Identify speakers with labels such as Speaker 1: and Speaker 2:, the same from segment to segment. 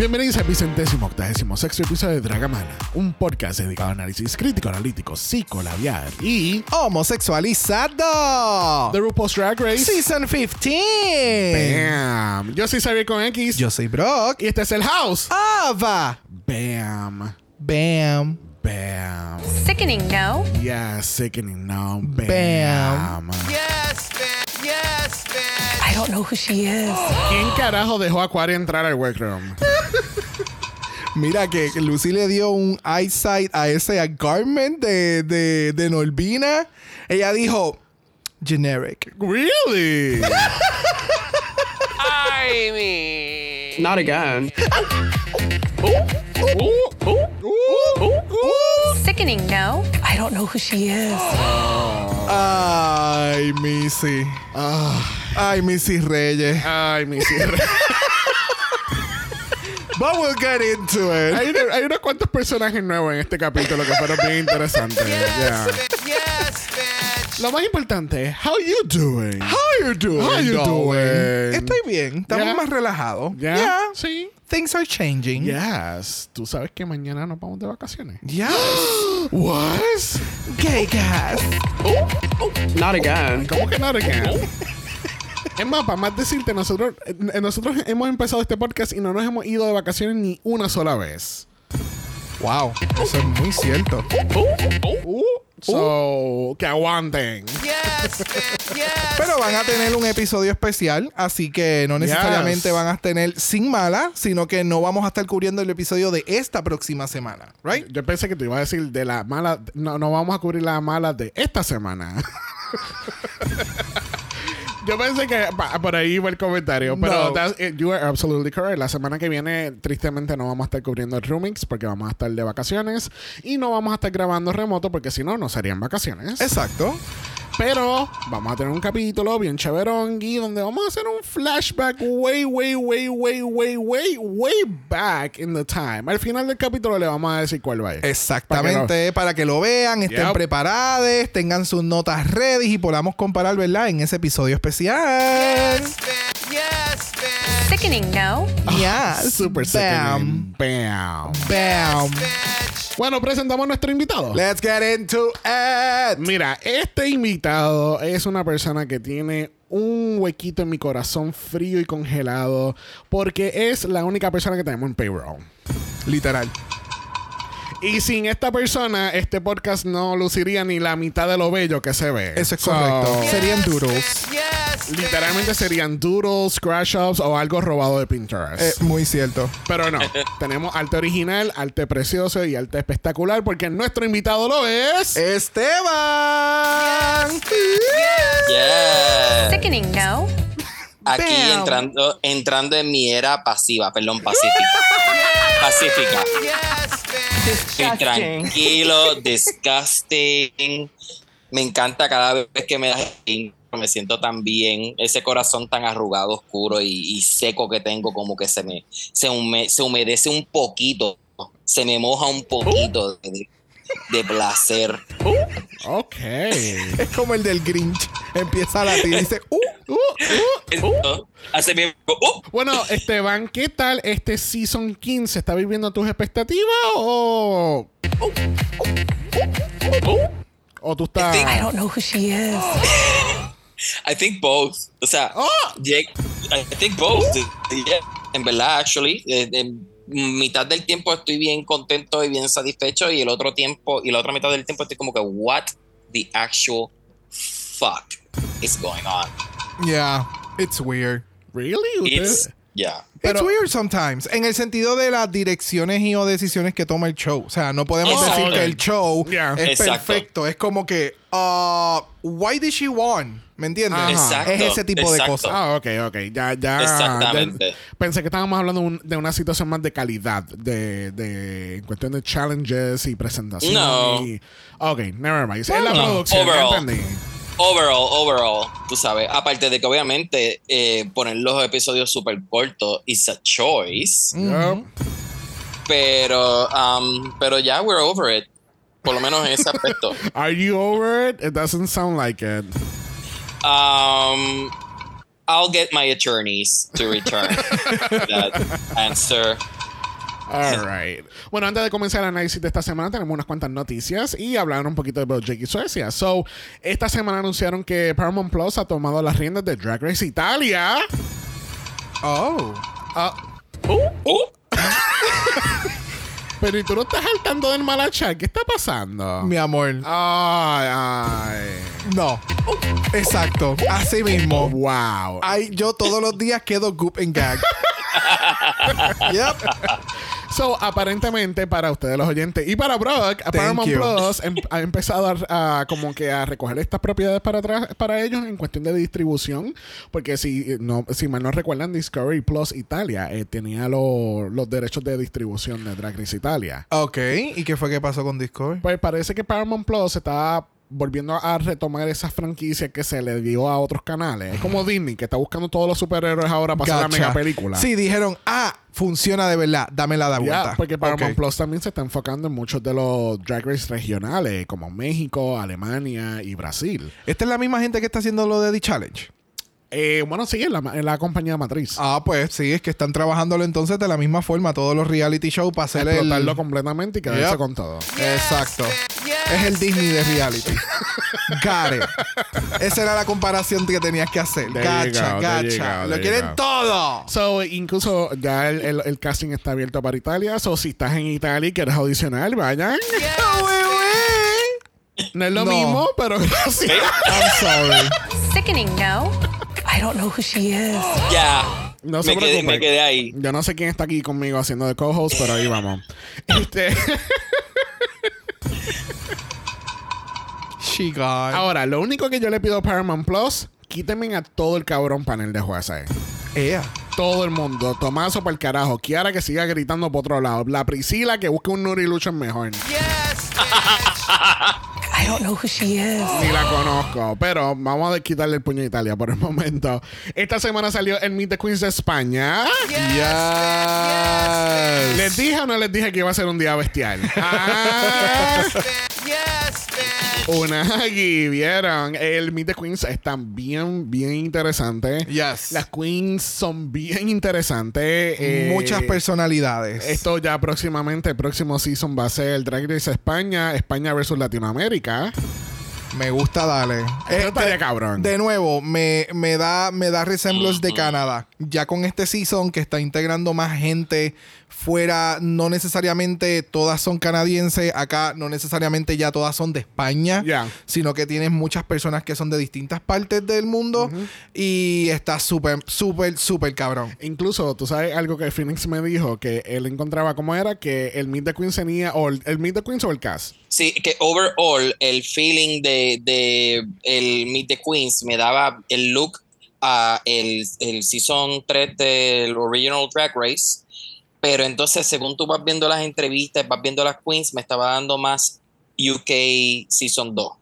Speaker 1: Bienvenidos al vicentésimo octagésimo sexto episodio de Dragamala, un podcast dedicado a análisis crítico, analítico, psicolabiar y
Speaker 2: homosexualizado.
Speaker 1: The RuPaul's Drag Race
Speaker 2: Season 15.
Speaker 1: Bam. Yo soy Xavier con X.
Speaker 2: Yo soy Brock.
Speaker 1: Y este es el House.
Speaker 2: Ava.
Speaker 1: Bam.
Speaker 2: Bam.
Speaker 1: Bam.
Speaker 3: Sickening, no?
Speaker 1: Yeah, sickening now. Bam.
Speaker 2: Bam.
Speaker 4: Yes, bitch. Yes, bitch.
Speaker 3: I don't know who she is.
Speaker 1: ¿Quién carajo dejó a Aquaria entrar al workroom?
Speaker 2: Mira que Lucy le dio un eyesight a ese garment de, de, de Norvina. Ella dijo, generic.
Speaker 1: really?
Speaker 4: I mean.
Speaker 5: Not again.
Speaker 3: Sickening, no? I don't know who she is.
Speaker 2: Ay, Missy. Ay, Missy Reyes.
Speaker 1: Ay, mi cierre.
Speaker 2: But we'll get into it.
Speaker 1: hay, hay unos cuantos personajes nuevos en este capítulo que fueron bien interesantes. Yeah.
Speaker 4: Yes, bitch.
Speaker 1: Lo más importante es, how you doing?
Speaker 2: How you doing?
Speaker 1: How you doing?
Speaker 2: Estoy bien. Estamos
Speaker 1: Yeah.
Speaker 2: más relajados.
Speaker 1: Yeah.
Speaker 2: Yeah.
Speaker 1: Sí.
Speaker 2: Things are changing.
Speaker 1: Yes. Tú sabes que mañana nos vamos de vacaciones.
Speaker 2: Yes.
Speaker 1: What?
Speaker 2: Gay gas.
Speaker 5: Not again.
Speaker 1: ¿Cómo que not again? Es más, para más decirte, nosotros, eh, nosotros hemos empezado este podcast y no nos hemos ido de vacaciones ni una sola vez.
Speaker 2: Wow. Eso es muy cierto.
Speaker 1: Uh, so, que aguanten.
Speaker 4: Yes. Yes.
Speaker 2: Pero van a tener un episodio especial, así que no necesariamente
Speaker 1: Yes.
Speaker 2: van a tener sin mala, sino que no vamos a estar cubriendo el episodio de esta próxima semana, right?
Speaker 1: Yo pensé que te iba a decir de la mala. No, no vamos a cubrir la mala de esta semana. Yo pensé que por ahí iba el comentario, pero
Speaker 2: No.
Speaker 1: that's- you are absolutely correct. La semana que viene, tristemente, no vamos a estar cubriendo el Roomix porque vamos a estar de vacaciones y no vamos a estar grabando remoto porque si no, no serían vacaciones.
Speaker 2: Exacto.
Speaker 1: Pero vamos a tener un capítulo bien chéverongui donde vamos a hacer un flashback way, way, way, way, way, way, way back in the time. Al final del capítulo le vamos a decir cuál va a ir.
Speaker 2: Exactamente, para que lo vean, estén
Speaker 1: Yep.
Speaker 2: preparados, tengan sus notas ready y podamos comparar, ¿verdad? En ese episodio especial.
Speaker 4: Yes, bitch. Yes, bitch.
Speaker 3: Sickening, no?
Speaker 2: Yes.
Speaker 1: Super
Speaker 2: Bam.
Speaker 1: sickening. Bam.
Speaker 2: Bam.
Speaker 4: Bitch.
Speaker 1: Bueno, presentamos a nuestro invitado.
Speaker 2: Let's get into it.
Speaker 1: Mira, este invitado es una persona que tiene un huequito en mi corazón frío y congelado porque es la única persona que tenemos en payroll.
Speaker 2: Literal.
Speaker 1: Y sin esta persona, este podcast no luciría ni la mitad de lo bello que se ve.
Speaker 2: Eso es
Speaker 1: So,
Speaker 2: correcto. Serían
Speaker 4: Yes. Yes,
Speaker 1: Literalmente serían doodles, scratch ups o algo robado de Pinterest.
Speaker 2: Eh, muy cierto.
Speaker 1: Pero no, tenemos arte original, arte precioso y arte espectacular porque nuestro invitado lo es.
Speaker 2: Esteban.
Speaker 5: Yeah.
Speaker 3: Sickening, no?
Speaker 5: Aquí
Speaker 2: Bam.
Speaker 5: entrando, entrando en mi era pasiva, perdón, pacífica. Pacífica. Estoy tranquilo, disgusting. Me encanta cada vez que me das el me siento tan bien, ese corazón tan arrugado, oscuro y, y seco que tengo, como que se me se, hume- se humedece un poquito, se me moja un poquito de, de placer.
Speaker 1: Ok.
Speaker 2: Es como el del Grinch. Empieza a latir y dice, ¡uh!
Speaker 1: Uh, uh.
Speaker 5: Esto, hace bien. uh,
Speaker 1: Bueno, Esteban, ¿qué tal este Season 15? ¿Está viviendo tus expectativas o...? ¿O tú estás...?
Speaker 3: I don't know who she is.
Speaker 5: I think both. O sea,
Speaker 1: Oh.
Speaker 5: Jake- I think both. Yeah. En verdad, actually, en mitad del tiempo estoy bien contento y bien satisfecho y el otro tiempo y la otra mitad del tiempo estoy como que what the actual fuck is going on?
Speaker 2: Yeah, it's weird.
Speaker 1: ¿Really?
Speaker 5: It's
Speaker 1: ¿Ustedes-
Speaker 5: yeah.
Speaker 2: It's
Speaker 1: Pero-
Speaker 2: weird sometimes. En el sentido de las direcciones y o decisiones que toma el show. O sea, no podemos
Speaker 5: Exacto.
Speaker 2: decir que el show
Speaker 1: Yeah.
Speaker 2: es
Speaker 5: Exacto.
Speaker 2: perfecto. Es como que, uh, why did she won? ¿Me entiendes?
Speaker 5: Exacto,
Speaker 2: Es ese tipo de cosas.
Speaker 1: Ah, ok, ok. Ya, ya.
Speaker 5: Exactamente.
Speaker 1: ya- pensé que estábamos hablando de, un- de una situación más de calidad, de, de en cuestión de challenges y presentación.
Speaker 5: No.
Speaker 1: y- ok, never mind. Es la
Speaker 5: No,
Speaker 1: producción,
Speaker 5: overall.
Speaker 1: entendí.
Speaker 5: Overall, overall, tú sabes, aparte de que obviamente eh, poner los episodios súper cortos is a choice, pero, um, pero ya we're over it, por lo menos en ese aspecto.
Speaker 1: Are you over it? It doesn't sound like it.
Speaker 5: Um, I'll get my attorneys to return that answer.
Speaker 1: All right. Bueno, antes de comenzar el análisis de esta semana, tenemos unas cuantas noticias y hablar un poquito de Bojack y Suecia. So, esta semana anunciaron que Paramount Plus ha tomado las riendas de Drag Race Italia.
Speaker 2: Oh.
Speaker 1: Ah,
Speaker 5: Uh,
Speaker 1: pero ¿y tú no estás saltando del malachar? ¿Qué está pasando?
Speaker 2: Mi amor.
Speaker 1: Ay, ay.
Speaker 2: No. Exacto. Así mismo.
Speaker 1: Wow.
Speaker 2: Ay, yo todos los días quedo goop en gag. yep.
Speaker 1: So, aparentemente, para ustedes los oyentes y para Brock, Paramount. Plus em- ha empezado a, a como que a recoger estas propiedades para atrás para ellos en cuestión de distribución. Porque si no, si mal no recuerdan, Discovery Plus Italia eh, tenía lo- los derechos de distribución de Drag Race Italia.
Speaker 2: Ok. ¿Y qué fue que pasó con Discovery?
Speaker 1: Pues parece que Paramount Plus está volviendo a retomar esas franquicias que se le dio a otros canales. Es como Disney, que está buscando todos los superhéroes ahora para hacer la mega película.
Speaker 2: Sí, dijeron, ah, funciona de verdad. Dámela de vuelta.
Speaker 1: porque Paramount. Plus también se está enfocando en muchos de los drag race regionales, como México, Alemania y Brasil.
Speaker 2: Esta es la misma gente que está haciendo lo de The Challenge.
Speaker 1: Eh, bueno, sí, en la, en la compañía matriz.
Speaker 2: Ah, pues sí, es que están trabajándolo entonces de la misma forma, todos los reality shows para hacer el.
Speaker 1: explotarlo completamente y quedarse
Speaker 2: Yep.
Speaker 1: con todo.
Speaker 2: Exacto. Es el Disney de reality. Got it. Esa era la comparación que tenías que hacer. Gacha, gacha.
Speaker 1: go,
Speaker 2: Lo quieren
Speaker 1: go.
Speaker 2: todo.
Speaker 1: So, incluso ya el, el- el casting está abierto para Italia. So, si estás en Italia y quieres audicionar, vayan. No es lo
Speaker 2: No.
Speaker 1: mismo, pero gracias.
Speaker 2: I'm sorry.
Speaker 3: Sickening, no? I don't know who she is.
Speaker 5: Ya,
Speaker 1: No se
Speaker 5: me, quedé, me quedé ahí.
Speaker 1: Yo no sé quién está aquí conmigo haciendo de co-host, pero ahí vamos. Este,
Speaker 2: She gone.
Speaker 1: ahora, lo único que yo le pido a Paramount Plus, quítenme a todo el cabrón panel de jueces.
Speaker 2: Ea.
Speaker 1: Todo el mundo. Tomazo para el carajo. Kiara que siga gritando por otro lado. La Priscila que busque un Nuri Lucha mejor.
Speaker 4: Yes, bitch.
Speaker 3: I don't know who she is.
Speaker 1: Ni la conozco. Pero vamos a quitarle el puño a Italia por el momento. Esta semana salió el Meet the Queens de España.
Speaker 2: Yes.
Speaker 1: ¿Les dije o no les dije que iba a ser un día bestial? Ah,
Speaker 4: Yes, bitch.
Speaker 1: una aquí, ¿vieron? El Meet the Queens está bien, bien interesante.
Speaker 2: Yes.
Speaker 1: Las queens son bien interesantes. Eh,
Speaker 2: Muchas personalidades.
Speaker 1: Esto ya próximamente, el próximo season va a ser el Drag Race España, España versus Latinoamérica.
Speaker 2: Me gusta, dale.
Speaker 1: Esto estaría cabrón.
Speaker 2: De nuevo, me, me da, me da resemblance de Canadá. Ya con este season que está integrando más gente fuera, no necesariamente todas son canadienses, acá no necesariamente ya todas son de España,
Speaker 1: Ya.
Speaker 2: sino que tienes muchas personas que son de distintas partes del mundo y está súper, súper, súper cabrón.
Speaker 1: Incluso, tú sabes algo que Phoenix me dijo, que él encontraba cómo era que el Meet the Queens tenía, o el, el Meet the Queens o el cast.
Speaker 5: Sí, que overall el feeling de, de el Meet the Queens me daba el look a el, el season 3 del Original Drag Race, pero entonces según tú vas viendo las entrevistas, vas viendo las queens, me estaba dando más UK season 2.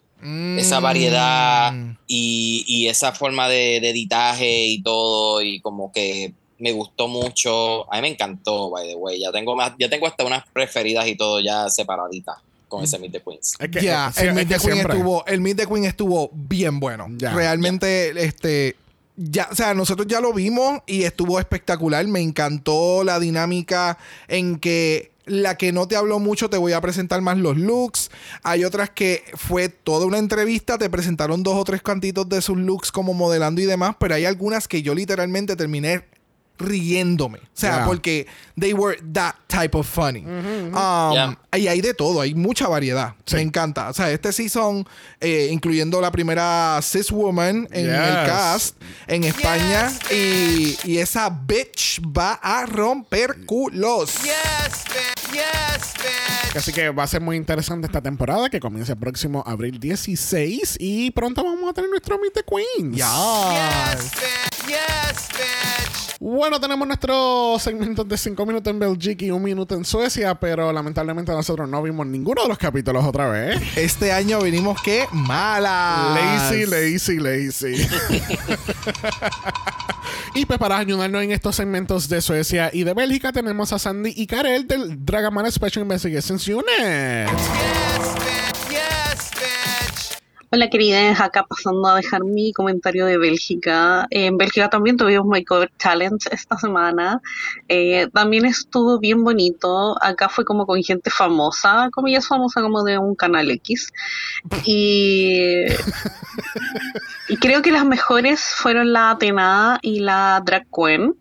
Speaker 5: Esa
Speaker 2: Mm.
Speaker 5: variedad y, y esa forma de, de editaje y todo y como que me gustó mucho. A mí me encantó, by the way. Ya tengo más, ya tengo hasta unas preferidas y todo ya separaditas con ese Meet the Queens.
Speaker 1: Es que,
Speaker 2: Ya,
Speaker 1: sí,
Speaker 2: el
Speaker 1: es
Speaker 2: Meet the Queen estuvo, el Meet the Queen estuvo bien bueno.
Speaker 1: Ya.
Speaker 2: Realmente, este, ya, o sea, nosotros ya lo vimos y estuvo espectacular. Me encantó la dinámica en que la que no te habló mucho te voy a presentar más los looks. Hay otras que fue toda una entrevista, te presentaron dos o tres cantitos de sus looks como modelando y demás, pero hay algunas que yo literalmente terminé riéndome. O sea,
Speaker 1: Yeah.
Speaker 2: porque they were that type of funny. Um,
Speaker 5: Yeah.
Speaker 2: Y hay de todo, hay mucha variedad. Me encanta. O sea, este season, eh, incluyendo la primera cis woman en
Speaker 1: Yes.
Speaker 2: el cast en España. Y, y esa bitch va a romper culos.
Speaker 4: Yes, bitch. Yes, bitch.
Speaker 1: Así que va a ser muy interesante esta temporada que comienza el próximo abril 16 y pronto vamos a tener nuestro Meet the Queens.
Speaker 2: Yes.
Speaker 4: Yes, bitch. Yes, bitch.
Speaker 1: Bueno, tenemos nuestros segmentos de 5 minutos en Bélgica y un minuto en Suecia, pero lamentablemente nosotros no vimos ninguno de los capítulos otra vez.
Speaker 2: Este año venimos que malas.
Speaker 1: Lazy, lazy, lazy. y pues para ayudarnos en estos segmentos de Suecia y de Bélgica tenemos a Sandy y Karel del Dragamar Special Investigations Unit.
Speaker 4: Yes, bitch.
Speaker 6: Hola queridas, acá pasando a dejar mi comentario de Bélgica. En Bélgica también tuvimos My Cover Challenge esta semana. Eh, también estuvo bien bonito. Acá fue como con gente famosa, comillas famosa como de un canal X. Y, y creo que las mejores fueron la Atena y la Drag Queen.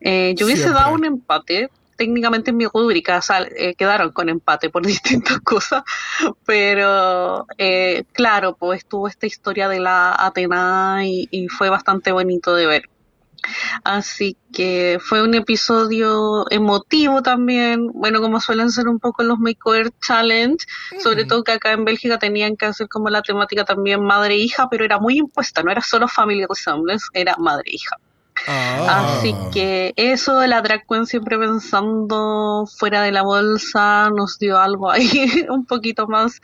Speaker 6: Eh, yo hubiese
Speaker 1: Siempre.
Speaker 6: dado un empate. Técnicamente en mi rúbrica sea, eh, quedaron con empate por distintas cosas, pero eh, claro, pues estuvo esta historia de la Atena y, y fue bastante bonito de ver. Así que fue un episodio emotivo también, bueno, como suelen ser un poco los Makeover Challenge, sobre todo que acá en Bélgica tenían que hacer como la temática también madre-hija, pero era muy impuesta, no era solo Family Resemblance, era madre-hija.
Speaker 2: Ah.
Speaker 6: Así que eso de la drag queen siempre pensando fuera de la bolsa nos dio algo ahí un poquito más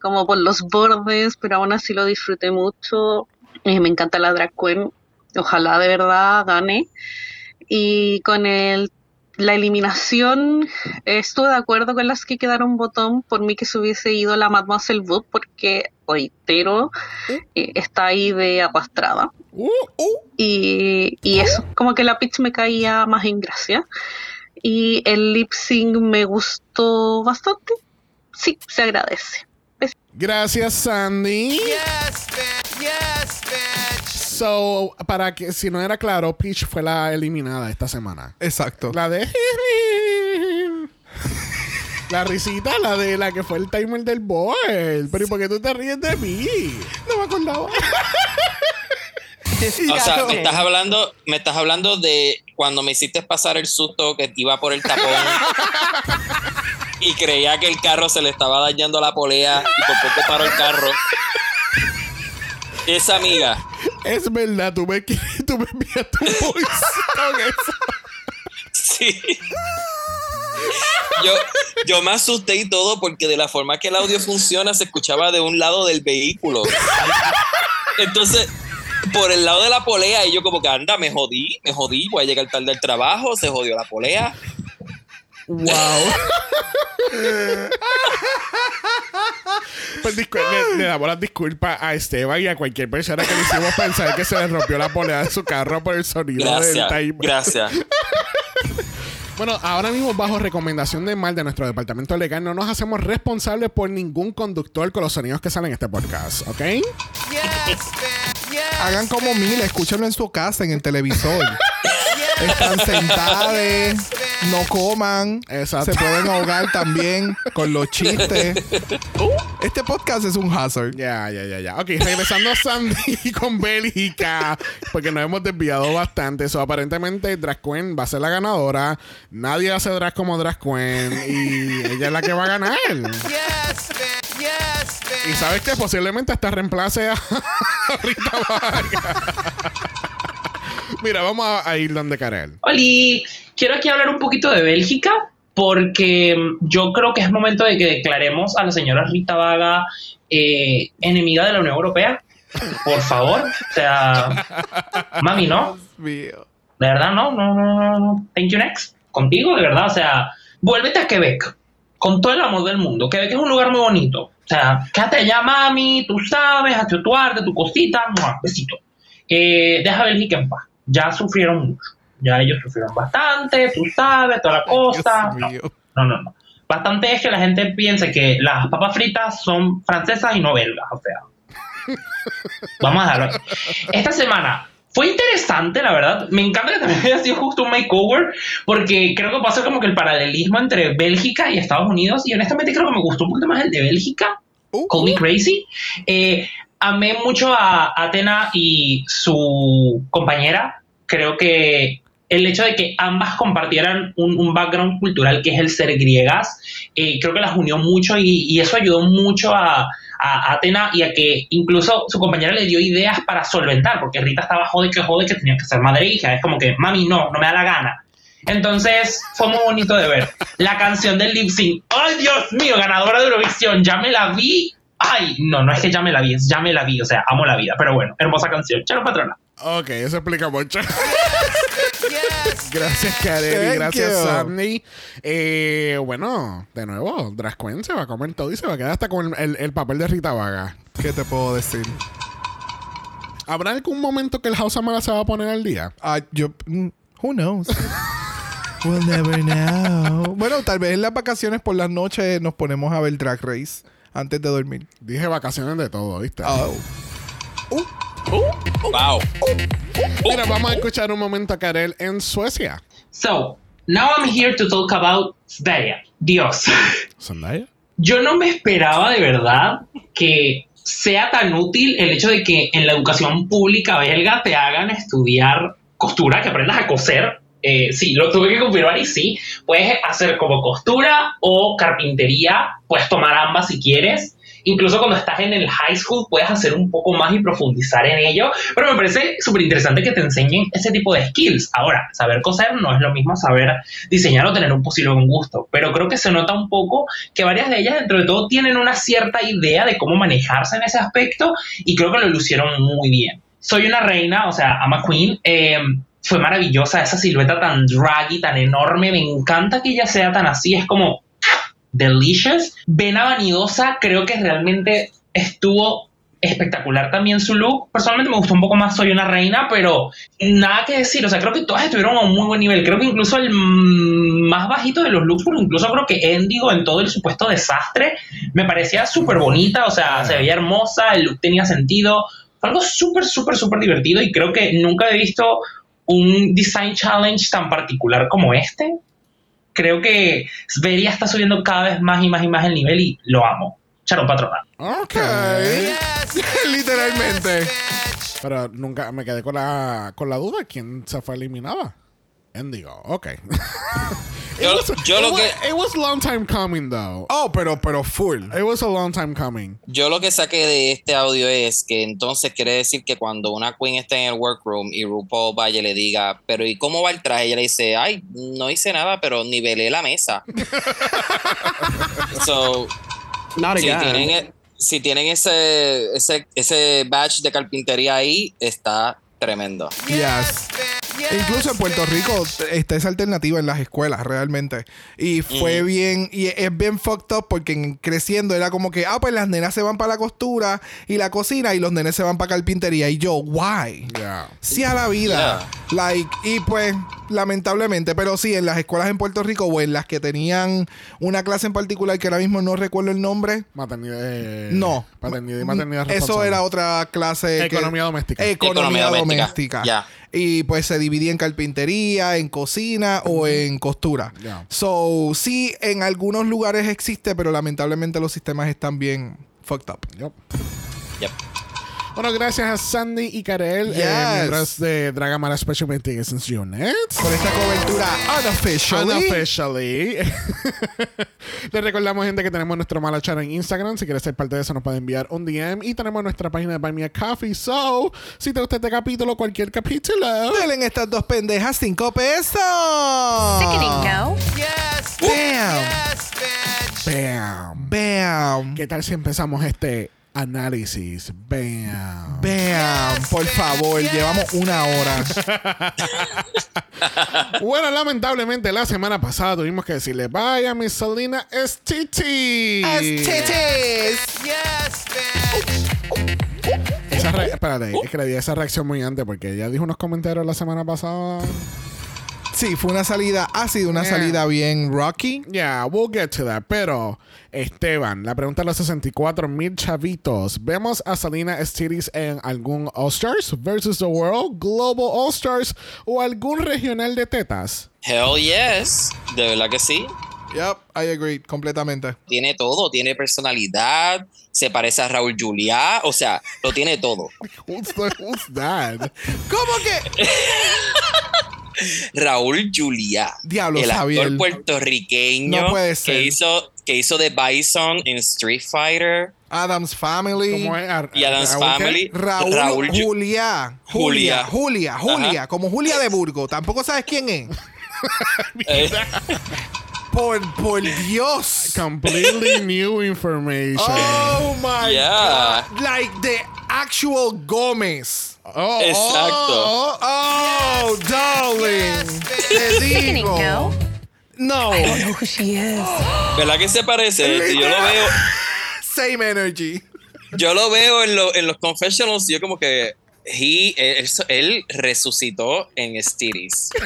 Speaker 6: como por los bordes, pero aún así lo disfruté mucho. Eh, me encanta la drag queen, ojalá de verdad gane. Y con el la eliminación, eh, estuve de acuerdo con las que quedaron botón, por mí que se hubiese ido la Mademoiselle Wood, porque, reitero, eh, está ahí de arrastrada.
Speaker 1: Uh, uh.
Speaker 6: Y, y eso, como que la pitch me caía más en gracia. Y el lip sync me gustó bastante. Sí, se agradece.
Speaker 1: Gracias, Sandy.
Speaker 4: Yes, bitch. Yes, bitch.
Speaker 1: So, para que si no era claro, Peach fue la eliminada esta semana.
Speaker 2: Exacto.
Speaker 1: La de. La risita, la de la que fue el timer del board. Pero ¿y por qué tú te ríes de mí? No me acordaba.
Speaker 5: O sea, me estás hablando, me estás hablando de cuando me hiciste pasar el susto que iba por el tapón y creía que el carro se le estaba dañando la polea y por poco paró el carro. Esa amiga.
Speaker 1: Es verdad, tú me, tú me enviaste un voice con eso.
Speaker 5: Sí. Yo, yo me asusté y todo porque de la forma que el audio funciona se escuchaba de un lado del vehículo. Entonces, por el lado de la polea, y yo como que anda, me jodí, me jodí, voy a llegar tarde al trabajo, se jodió la polea.
Speaker 1: Wow. pues le, le damos las disculpas a Esteban y a cualquier persona que le hicimos pensar que se le rompió la polea de su carro por el sonido
Speaker 5: Gracias,
Speaker 1: del timer.
Speaker 5: gracias.
Speaker 1: Bueno, ahora mismo bajo recomendación de mal de nuestro departamento legal no nos hacemos responsables por ningún conductor con los sonidos que salen en este podcast, ¿ok?
Speaker 4: Yes. Yes.
Speaker 2: Hagan como mil, escúchenlo en su casa, en el televisor. Están sentados, no coman,
Speaker 1: Exacto.
Speaker 2: se pueden ahogar también con los chistes. Este podcast es un hazard.
Speaker 1: Ya, ya, ya, ya. Ok, regresando a Sandy con Bélgica, porque nos hemos desviado bastante. Eso aparentemente Drag Queen va a ser la ganadora. Nadie hace drag como Drag Queen y ella es la que va a ganar.
Speaker 4: Yes. Yes.
Speaker 1: Y sabes que posiblemente hasta reemplace a Rita Vargas. Mira, vamos a, a ir donde Karel.
Speaker 7: Oli, quiero aquí hablar un poquito de Bélgica porque yo creo que es momento de que declaremos a la señora Rita Vaga eh, enemiga de la Unión Europea. Por favor, o sea, mami, ¿no? De verdad, no, no, no, no, no. Thank you next. Contigo, de verdad, o sea, vuélvete a Quebec con todo el amor del mundo. Quebec es un lugar muy bonito. O sea, quédate allá, mami, tú sabes, a tu arte, tu cosita, besito. eh, deja a Bélgica en paz. Ya sufrieron mucho. Ya ellos sufrieron bastante, tú sabes, toda la cosa. No, no, no, no. Bastante es que la gente piense que las papas fritas son francesas y no belgas, o sea. Vamos a dejarlo. Esta semana fue interesante, la verdad. Me encanta que también haya sido justo un makeover, porque creo que pasa como que el paralelismo entre Bélgica y Estados Unidos, y honestamente creo que me gustó un poquito más el de Bélgica,
Speaker 2: Uh,
Speaker 7: Call Me Crazy. Eh, amé mucho a Atena y su compañera. Creo que el hecho de que ambas compartieran un, un background cultural que es el ser griegas, eh, creo que las unió mucho y, y eso ayudó mucho a, a Atena y a que incluso su compañera le dio ideas para solventar, porque Rita estaba jode que jode que tenía que ser madre e hija. Es como que, mami, no, no me da la gana. Entonces fue muy bonito de ver. La canción del lip sync, ¡ay Dios mío! Ganadora de Eurovisión, ya me la vi. Ay, no, no es que ya me la vi, es ya me la vi, o sea, amo la vida. Pero bueno, hermosa canción. Chao, patrona.
Speaker 1: Ok, eso explica mucho. Gracias, Y gracias,
Speaker 2: you.
Speaker 1: Sandy. Eh, bueno, de nuevo, Drag Queen se va a comer todo y se va a quedar hasta con el, el papel de Rita Vaga.
Speaker 2: ¿Qué te puedo decir?
Speaker 1: ¿Habrá algún momento que el House Amara se va a poner al día?
Speaker 2: Ah, yo. mm, Who knows? we'll never know. Bueno, tal vez en las vacaciones por las noches nos ponemos a ver Drag Race antes de dormir.
Speaker 1: Dije vacaciones de todo, ¿viste?
Speaker 2: Oh.
Speaker 5: Wow.
Speaker 1: Mira, vamos a escuchar un momento a Karel en Suecia.
Speaker 7: So, now I'm here to talk about Sverige. Dios.
Speaker 1: ¿Zendaya?
Speaker 7: Yo no me esperaba de verdad que sea tan útil el hecho de que en la educación pública belga te hagan estudiar costura, que aprendas a coser. Eh, sí, lo tuve que confirmar y sí, puedes hacer como costura o carpintería, puedes tomar ambas si quieres. Incluso cuando estás en el high school puedes hacer un poco más y profundizar en ello. Pero me parece súper interesante que te enseñen ese tipo de skills. Ahora, saber coser no es lo mismo saber diseñar o tener un posible buen gusto. Pero creo que se nota un poco que varias de ellas, dentro de todo, tienen una cierta idea de cómo manejarse en ese aspecto y creo que lo lucieron muy bien. Soy una reina, o sea, I'm a queen. eh, fue maravillosa esa silueta tan draggy, tan enorme. Me encanta que ella sea tan así. Es como delicious. Vena vanidosa, creo que realmente estuvo espectacular también su look. Personalmente me gustó un poco más Soy una reina, pero nada que decir. O sea, creo que todas estuvieron a un muy buen nivel. Creo que incluso el más bajito de los looks, porque incluso creo que Endigo en todo el supuesto desastre, me parecía súper bonita. O sea, se veía hermosa, el look tenía sentido. Fue algo súper, súper, súper divertido y creo que nunca he visto un design challenge tan particular como este. Creo que Sveria está subiendo cada vez más y más y más el nivel y lo amo. Charo patrona.
Speaker 1: Ok.
Speaker 2: Literalmente.
Speaker 1: Pero nunca me quedé con la, con la duda. ¿Quién se fue eliminada? Endigo. Ok.
Speaker 5: Yo, yo
Speaker 1: it,
Speaker 5: lo
Speaker 1: was,
Speaker 5: que,
Speaker 1: it was long time coming, though.
Speaker 2: Oh, pero, pero full.
Speaker 1: It was a long time coming.
Speaker 5: yo lo que saqué de este audio es que entonces quiere decir que cuando una queen esté en el workroom y RuPaul vaya y le diga, pero ¿y cómo va el traje? Ella le dice, ay, no hice nada, pero nivelé la mesa. so,
Speaker 8: Not
Speaker 5: si
Speaker 8: again.
Speaker 5: tienen, e- si tienen ese, ese, ese badge de carpintería ahí, está tremendo.
Speaker 2: Yes. Incluso en Puerto Rico está esa alternativa en las escuelas, realmente. Y fue bien, y es bien fucked up porque en- creciendo era como que, ah, pues las nenas se van para la costura y la cocina y los nenes se van para carpintería. Y yo, why?
Speaker 1: Yeah.
Speaker 2: Sí a la vida. Like, y pues, lamentablemente, pero sí, en las escuelas en Puerto Rico o en las que tenían una clase en particular que ahora mismo no recuerdo el nombre.
Speaker 1: Maternidad. eh,
Speaker 2: No.
Speaker 1: Paternidad y maternidad
Speaker 2: Eso era otra clase. que-
Speaker 1: Economía doméstica.
Speaker 2: Economía,
Speaker 5: Economía
Speaker 2: doméstica.
Speaker 5: doméstica. Ya.
Speaker 2: Y pues se dividía en carpintería, en cocina o en costura.
Speaker 1: Ya.
Speaker 2: So, sí, en algunos lugares existe, pero lamentablemente los sistemas están bien fucked up.
Speaker 1: Yep.
Speaker 5: Yep.
Speaker 1: Bueno, gracias a Sandy y Karel,
Speaker 2: Yes.
Speaker 1: eh, miembros de Dragamala Special Investigations Unit.
Speaker 2: Por esta cobertura unofficially.
Speaker 1: Unofficially. Les recordamos, gente, que tenemos nuestro mala chat en Instagram. Si quieres ser parte de eso, nos puede enviar un DM. Y tenemos nuestra página de Buy Me a Coffee. So, si te gusta este capítulo, cualquier capítulo.
Speaker 2: Denle estas dos pendejas cinco pesos.
Speaker 3: Sickening, no?
Speaker 4: Yes,
Speaker 2: Bam.
Speaker 4: yes, bitch.
Speaker 1: Bam.
Speaker 2: Bam.
Speaker 1: ¿Qué tal si empezamos este análisis? Bam.
Speaker 2: Bam. Por favor, llevamos una hora.
Speaker 1: Bueno, lamentablemente la semana pasada tuvimos que decirle vaya Miss Selena.
Speaker 2: As titties.
Speaker 4: Yes, bitch.
Speaker 1: Esa espérate, es que le di esa reacción muy antes porque ella dijo unos comentarios la semana pasada.
Speaker 2: Sí, fue una salida, ha sido una
Speaker 1: Yeah.
Speaker 2: salida bien rocky.
Speaker 1: Yeah, we'll get to that. Pero, Esteban, la pregunta de los 64 mil chavitos. ¿Vemos a Salina Stiris en algún All-Stars versus the World, Global All-Stars o algún regional de tetas?
Speaker 5: Hell yes. De verdad que sí.
Speaker 2: Yep, I agree, completamente.
Speaker 5: Tiene todo. Tiene personalidad. Se parece a Raúl Juliá. O sea, lo tiene todo.
Speaker 1: Who's, the- who's that?
Speaker 2: ¿Cómo que?
Speaker 5: Raúl Juliá.
Speaker 2: Diablo,
Speaker 5: el
Speaker 2: Javier.
Speaker 5: actor puertorriqueño
Speaker 2: No puede ser.
Speaker 5: que hizo que hizo de Bison en Street Fighter
Speaker 2: Adam's Family.
Speaker 1: ¿Cómo es? Ar-
Speaker 5: y Adam's
Speaker 1: Raúl?
Speaker 5: Family.
Speaker 2: Raúl,
Speaker 5: Ju-
Speaker 2: Julia, Julia,
Speaker 5: Julia.
Speaker 2: Julia, Julia,
Speaker 5: Ajá.
Speaker 2: como Julia de Burgo. Tampoco sabes quién es.
Speaker 5: Eh,
Speaker 2: Por, por Dios.
Speaker 1: Completely new information.
Speaker 2: Oh my
Speaker 5: Yeah.
Speaker 2: God. Like the actual Gómez.
Speaker 1: Oh,
Speaker 5: Exacto.
Speaker 2: Oh, oh, darling. Te
Speaker 3: Sickening,
Speaker 2: digo.
Speaker 3: no?
Speaker 2: No.
Speaker 5: ¿Verdad que se parece? Yo lo veo,
Speaker 2: Same energy.
Speaker 5: yo lo veo en, lo- en los confessionals. Yo como que he, él, él resucitó en Stiris.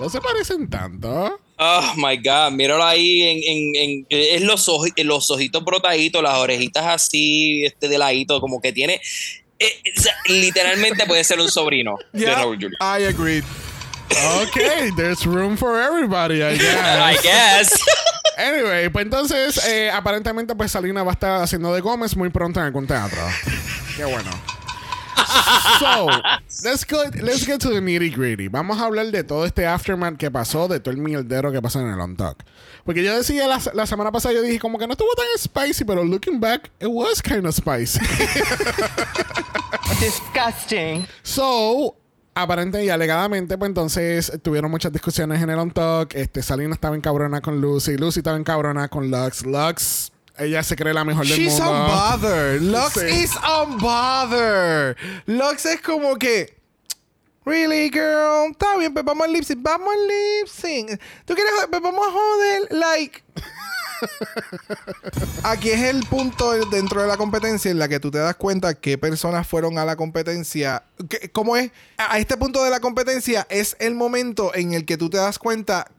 Speaker 1: No se parecen tanto.
Speaker 5: Oh my God, míralo ahí en, en, en- es los, oji- los ojitos brotaditos, las orejitas así, este de ladito, como que tiene. eh, o sea, literalmente puede ser un sobrino de Raúl Juliá.
Speaker 2: I agree.
Speaker 1: Okay, there's room for everybody, I guess.
Speaker 5: I guess.
Speaker 1: Anyway, pues entonces, eh, aparentemente, pues Salina va a estar haciendo de Gómez muy pronto en algún teatro. Qué bueno. So, let's go, let's get to the nitty gritty. Vamos a hablar de todo este aftermath que pasó, de todo el mierdero que pasó en el On Talk. Porque yo decía la, la semana pasada, yo dije como que no estuvo tan spicy, pero looking back, it was kind of spicy.
Speaker 8: Disgusting.
Speaker 1: So, aparentemente y alegadamente, pues entonces tuvieron muchas discusiones en el On Talk. Este, Salina estaba encabrona con Lucy, Lucy estaba encabrona con Lux. Lux, ella se cree la mejor del
Speaker 2: She's
Speaker 1: mundo.
Speaker 2: unbothered. Lux
Speaker 1: Sí.
Speaker 2: is unbothered. Lux es como que. Really, girl. Está bien, pues vamos al lip sync. Vamos al lip sync. ¿Tú quieres joder? Pues vamos a joder. Like. Aquí es el punto dentro de la competencia en la que tú te das cuenta qué personas fueron a la competencia. ¿Qué- ¿Cómo es? A este punto de la competencia es el momento en el que tú te das cuenta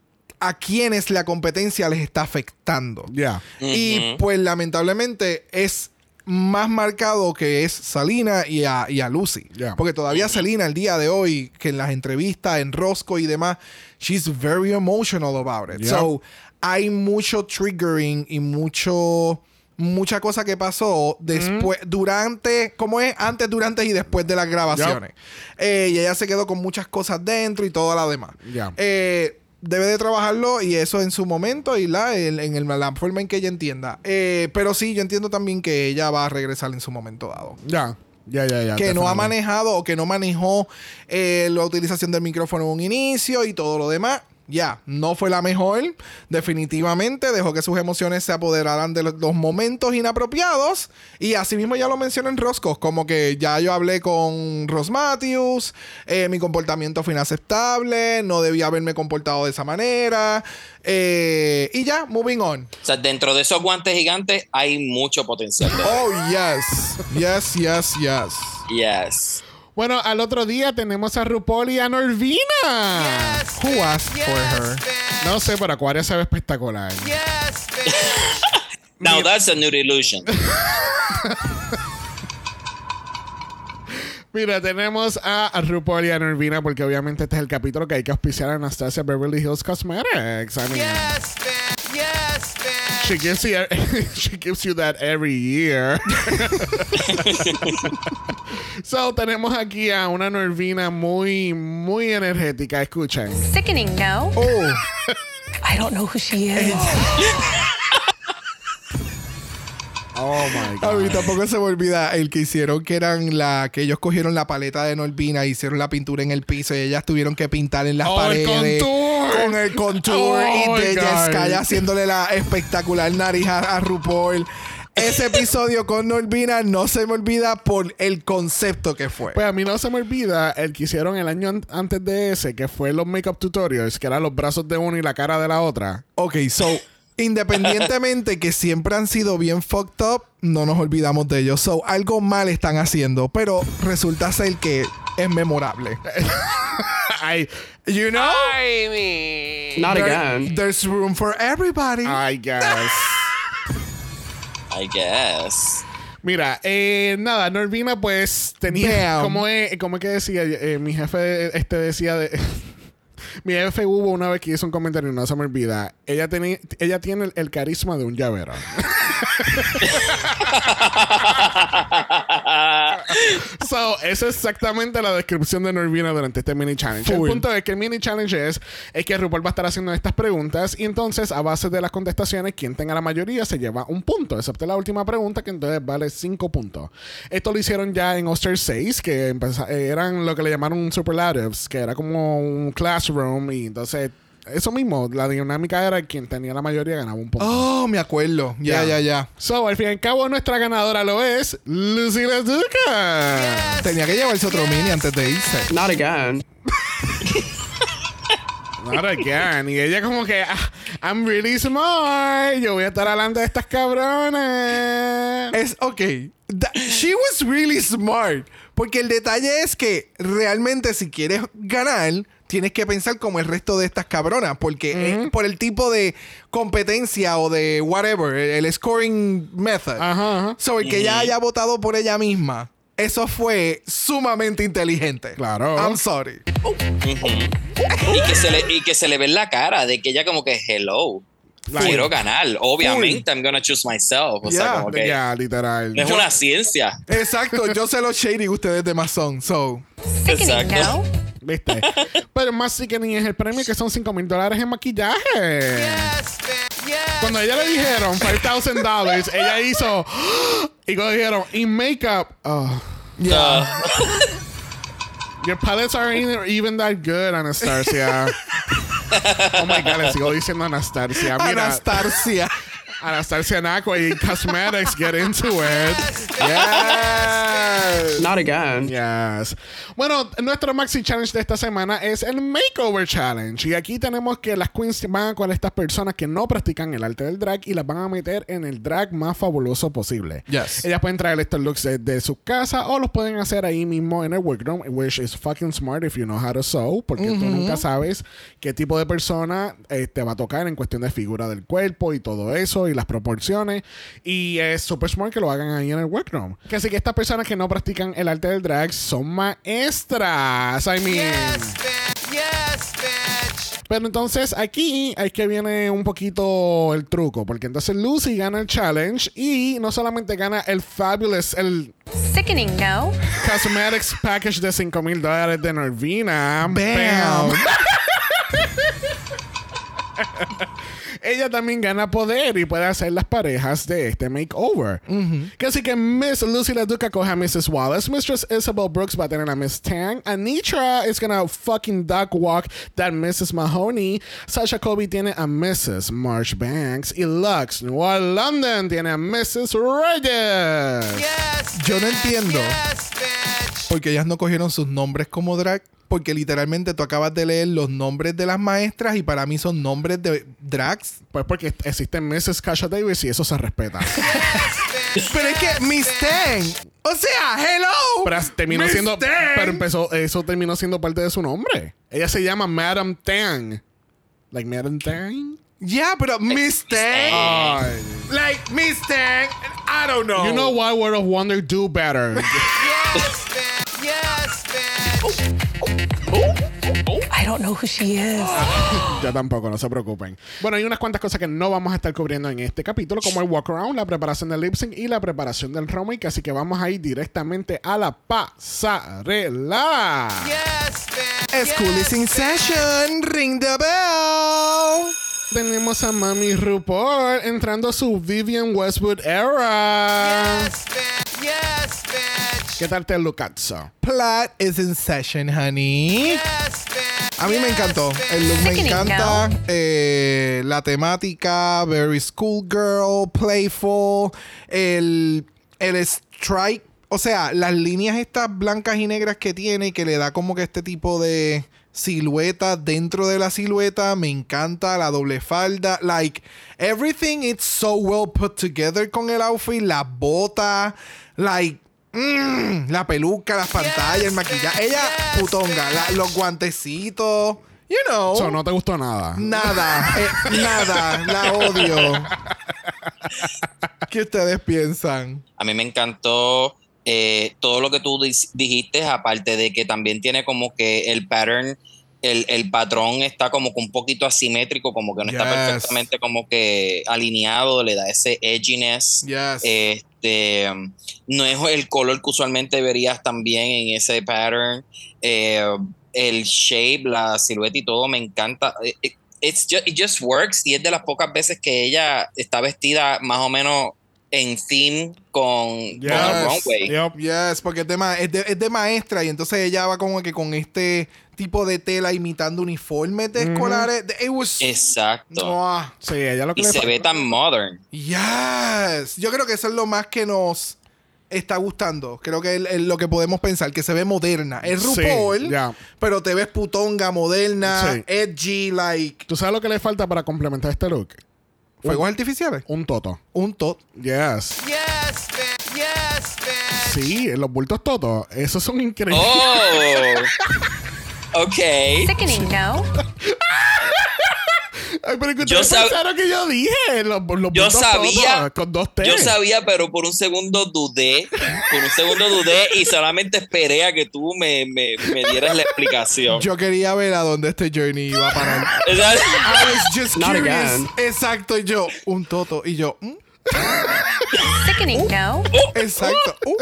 Speaker 2: a quienes la competencia les está afectando.
Speaker 1: Ya.
Speaker 2: Y pues lamentablemente es más marcado que es Salina y a, y a Lucy.
Speaker 1: Ya.
Speaker 2: Porque todavía Salina el día de hoy, que en las entrevistas, en Rosco y demás, she's very emotional about it.
Speaker 1: Yeah.
Speaker 2: So, hay mucho triggering y mucho mucha cosa que pasó después, durante, ¿cómo es? Antes, durante y después de las grabaciones. Eh, y ella se quedó con muchas cosas dentro y todo lo demás.
Speaker 1: Ya.
Speaker 2: Eh, debe de trabajarlo y eso en su momento y la, en, en el- la forma en que ella entienda. Eh, pero sí, yo entiendo también que ella va a regresar en su momento dado.
Speaker 1: Ya. Ya, ya, ya.
Speaker 2: que no ha manejado o que no manejó eh, la utilización del micrófono en un inicio y todo lo demás. Ya, no fue la mejor, definitivamente. Dejó que sus emociones se apoderaran de los, momentos inapropiados. Y así mismo ya lo mencioné en Roscos, como que ya yo hablé con Ross Matthews, eh, mi comportamiento fue inaceptable, no debía haberme comportado de esa manera. eh, y ya, moving on.
Speaker 5: O sea, dentro de esos guantes gigantes hay mucho potencial.
Speaker 2: Oh, yes. Yes, yes, yes.
Speaker 5: Yes.
Speaker 1: Bueno, al otro día tenemos a RuPaul y a Norvina.
Speaker 4: Yes,
Speaker 2: Who asked for
Speaker 4: Yes,
Speaker 2: her?
Speaker 4: bitch.
Speaker 1: No sé, pero Aquaria se ve espectacular.
Speaker 4: Yes.
Speaker 5: Now that's a new illusion.
Speaker 1: Mira, tenemos a, a RuPaul y a Norvina porque obviamente este es el capítulo que hay que auspiciar a Anastasia Beverly Hills Cosmetics. I mean,
Speaker 4: Yes, bitch. Yes, bitch.
Speaker 1: She gives you she gives you that every year. so tenemos aquí a una Norvina muy muy energética. Escuchen.
Speaker 3: Sickening, no?
Speaker 2: Oh.
Speaker 8: I don't know who she is.
Speaker 1: Oh my
Speaker 2: A mí
Speaker 1: god.
Speaker 2: tampoco se me olvida el que hicieron que eran la que ellos cogieron la paleta de Norvina, hicieron la pintura en el piso y ellas tuvieron que pintar en las
Speaker 1: Oh, el
Speaker 2: paredes
Speaker 1: contour.
Speaker 2: con el contour
Speaker 1: Oh,
Speaker 2: y de
Speaker 1: my
Speaker 2: Jessica
Speaker 1: God.
Speaker 2: haciéndole la espectacular nariz a, a RuPaul. Ese episodio con Norvina no se me olvida por el concepto que fue.
Speaker 1: Pues a mí no se me olvida el que hicieron el año an- antes de ese, que fue los makeup tutorials, que eran los brazos de uno y la cara de la otra.
Speaker 2: Ok, so Independientemente que siempre han sido bien fucked up, no nos olvidamos de ellos. So, algo mal están haciendo, pero resulta ser que es memorable.
Speaker 1: I,
Speaker 2: You know?
Speaker 4: I mean.
Speaker 9: Not
Speaker 2: There-
Speaker 9: again.
Speaker 2: There's room for everybody.
Speaker 1: I guess.
Speaker 5: I guess.
Speaker 1: Mira, eh, nada, Norvina pues tenía, como es, como es que decía, Eh, mi jefe este decía de... mi jefe hubo una vez que hizo un comentario, no se me olvida, ella, tenía, ella tiene el, el carisma de un llavero. so, esa es exactamente la descripción de Norvina durante este mini challenge.
Speaker 2: Full.
Speaker 1: El punto es que el mini challenge es, es que RuPaul va a estar haciendo estas preguntas y entonces a base de las contestaciones, quien tenga la mayoría se lleva un punto, excepto la última pregunta que entonces vale cinco puntos. Esto lo hicieron ya en Oster 6, que eh, eran lo que le llamaron superlatives, que era como un classroom y entonces... Eso mismo, la dinámica era quien tenía la mayoría ganaba un punto.
Speaker 2: Oh, me acuerdo. Ya, ya, ya.
Speaker 1: So, al fin y al cabo, nuestra ganadora lo es Lucila Duca.
Speaker 2: Tenía que llevarse otro mini antes de irse.
Speaker 9: Not again.
Speaker 1: Not again. Y ella como que, "Ah, I'm really smart. Yo voy a estar hablando de estas cabronas.
Speaker 2: Es ok. That- she was really smart. Porque el detalle es que realmente si quieres ganar, tienes que pensar como el resto de estas cabronas. Porque eh, por el tipo de competencia o de whatever, el, scoring method.
Speaker 1: Ajá, ajá.
Speaker 2: So, el que ella haya votado por ella misma, eso fue sumamente inteligente.
Speaker 1: Claro.
Speaker 2: I'm sorry.
Speaker 5: y, que se le, y que se le ve en la cara de que ella como que hello. Quiero ganar. Obviamente, I'm gonna choose myself. O
Speaker 2: Yeah.
Speaker 5: sea, como que
Speaker 1: Ya, literal.
Speaker 5: es
Speaker 1: Yo-
Speaker 5: una ciencia.
Speaker 2: Exacto. Yo sé los shady ustedes de Mazón. So,
Speaker 5: Exacto.
Speaker 1: ¿Viste? Pero más sickening es el premio que son 5 mil dólares en maquillaje.
Speaker 4: Yes. Yes.
Speaker 1: Cuando a ella le dijeron 5,000 dólares, ella hizo. Y cuando dijeron, in makeup, oh,
Speaker 2: yeah.
Speaker 1: your palettes aren't even- even that good, Anastasia. oh my god, le sigo diciendo Anastasia. Mira,
Speaker 2: Anastasia.
Speaker 1: Anastasia Nakwa y Cosmetics, get into it.
Speaker 2: Yes.
Speaker 9: Not again.
Speaker 1: Yes. Bueno, nuestro maxi challenge de esta semana es el Makeover Challenge. Y aquí tenemos que las queens van con estas personas que no practican el arte del drag y las van a meter en el drag más fabuloso posible.
Speaker 2: Yes.
Speaker 1: Ellas pueden traer estos looks de, de su casa o los pueden hacer ahí mismo en el workroom, which is fucking smart if you know how to sew, porque tú nunca sabes qué tipo de persona eh, te va a tocar en cuestión de figura del cuerpo y todo eso y las proporciones. Y es super smart que lo hagan ahí en el workroom. Que así que estas personas que no practican el arte del drag son maestras. I mean.
Speaker 4: Yes, bitch. Yes, bitch.
Speaker 1: Pero entonces aquí es que viene un poquito el truco, porque entonces Lucy gana el challenge y no solamente gana el fabulous, el
Speaker 3: Sickening, no?
Speaker 1: Cosmetics Package de 5 mil dólares de Norvina.
Speaker 2: Bam.
Speaker 1: Ella también gana poder y puede hacer las parejas de este makeover. Que así que Miss Lucy La Duca coge a Mrs. Wallace, Mistress Isabel Brooks va a tener a Miss Tang, Anitra is gonna fucking duck walk that Mrs. Mahoney, Sasha Kobe tiene a Mrs. Marsh Banks y Lux New London tiene a Mrs. Reyes.
Speaker 4: Yes,
Speaker 2: Yo no entiendo.
Speaker 4: Yes.
Speaker 2: Porque ellas no cogieron sus nombres como drag. Porque literalmente tú acabas de leer los nombres de las maestras y para mí son nombres de drags.
Speaker 1: Pues porque existe Mrs. Kasha Davis y eso se respeta.
Speaker 2: Pero es que Miss Tang. O sea, hello.
Speaker 1: Pero terminó
Speaker 2: Miss
Speaker 1: siendo. Pero empezó. Eso terminó siendo parte de su nombre. Ella se llama Madame Tang. Like Madame Tang.
Speaker 2: Ya, pero Miss Tang.
Speaker 1: Ay.
Speaker 2: Like Miss Tang. I don't know.
Speaker 1: You know why World of Wonder do better.
Speaker 4: Yes, bitch. Yes, bitch.
Speaker 8: I don't know who she is.
Speaker 1: Yo tampoco, no se preocupen. Bueno, hay unas cuantas cosas que no vamos a estar cubriendo en este capítulo, como el walk around, la preparación del lip sync y la preparación del remake. Así que vamos a ir directamente a la pasarela.
Speaker 4: Yes, bitch.
Speaker 2: School is in session. Ring the bell.
Speaker 1: Tenemos a Mami RuPaul entrando a su Vivian Westwood era.
Speaker 4: Yes, bitch. Yes, bitch.
Speaker 1: ¿Qué tal te Lucazzo?
Speaker 2: Plat is in session, honey.
Speaker 4: Yes.
Speaker 2: A mí me encantó. El look me encanta. Eh, la temática, very schoolgirl, playful. El, el strike O sea, las líneas estas blancas y negras que tiene, que le da como que este tipo de silueta dentro de la silueta, me encanta la doble falda, like everything it's so well put together con el outfit, la bota, like mm, la peluca, las pantallas, el maquillaje, ella putonga, la- los guantecitos, you know.
Speaker 1: So, no te gustó nada.
Speaker 2: Nada, eh, nada, la odio. ¿Qué ustedes piensan?
Speaker 5: A mí me encantó eh, todo lo que tú dijiste, aparte de que también tiene como que el pattern, el, el patrón está como que un poquito asimétrico, como que no está
Speaker 2: Yes.
Speaker 5: perfectamente como que alineado, le da ese edginess.
Speaker 2: Yes.
Speaker 5: Este, no es el color que usualmente verías también en ese pattern. Eh, el shape, la silueta y todo me encanta. Eh, eh, It's it just works y es de las pocas veces que ella está vestida más o menos en theme con, con el
Speaker 1: Yes.
Speaker 5: runway.
Speaker 1: Yep.
Speaker 2: Yes, porque es de, ma- es, de, es de maestra y entonces ella va como que con este tipo de tela imitando uniformes de escolares. It was...
Speaker 5: Exacto.
Speaker 1: Sí, ella lo que
Speaker 5: Y
Speaker 1: le
Speaker 5: se ve tan modern.
Speaker 2: Yes. Yo creo que eso es lo más que nos está gustando. Creo que es lo que podemos pensar, que se ve moderna. Es
Speaker 1: Sí,
Speaker 2: RuPaul,
Speaker 1: ya.
Speaker 2: pero te ves putonga, moderna,
Speaker 1: Sí.
Speaker 2: edgy, like...
Speaker 1: ¿Tú sabes lo que le falta para complementar este look?
Speaker 2: ¿Fuegos artificiales?
Speaker 1: Un toto.
Speaker 2: Un tot.
Speaker 1: Yes.
Speaker 4: Yes, bitch. Yes, bitch.
Speaker 1: Sí, los bultos totos. Esos son increíbles.
Speaker 5: Oh. ok.
Speaker 3: Sickening, no?
Speaker 1: Ay, pero que
Speaker 5: Yo
Speaker 1: ustedes
Speaker 5: sab-
Speaker 1: pensaron que yo dije. Los, los
Speaker 5: Yo
Speaker 1: bultos
Speaker 5: sabía,
Speaker 1: con dos T.
Speaker 5: yo sabía, pero por un segundo dudé, por un segundo dudé y solamente esperé a que tú me, me, me dieras la explicación.
Speaker 2: Yo quería ver a dónde este journey iba a parar. I was just
Speaker 8: Not
Speaker 2: curious.
Speaker 8: again.
Speaker 2: Exacto, y yo, un toto. Y yo, mm,
Speaker 3: Sickening, no?
Speaker 2: exacto. Uh,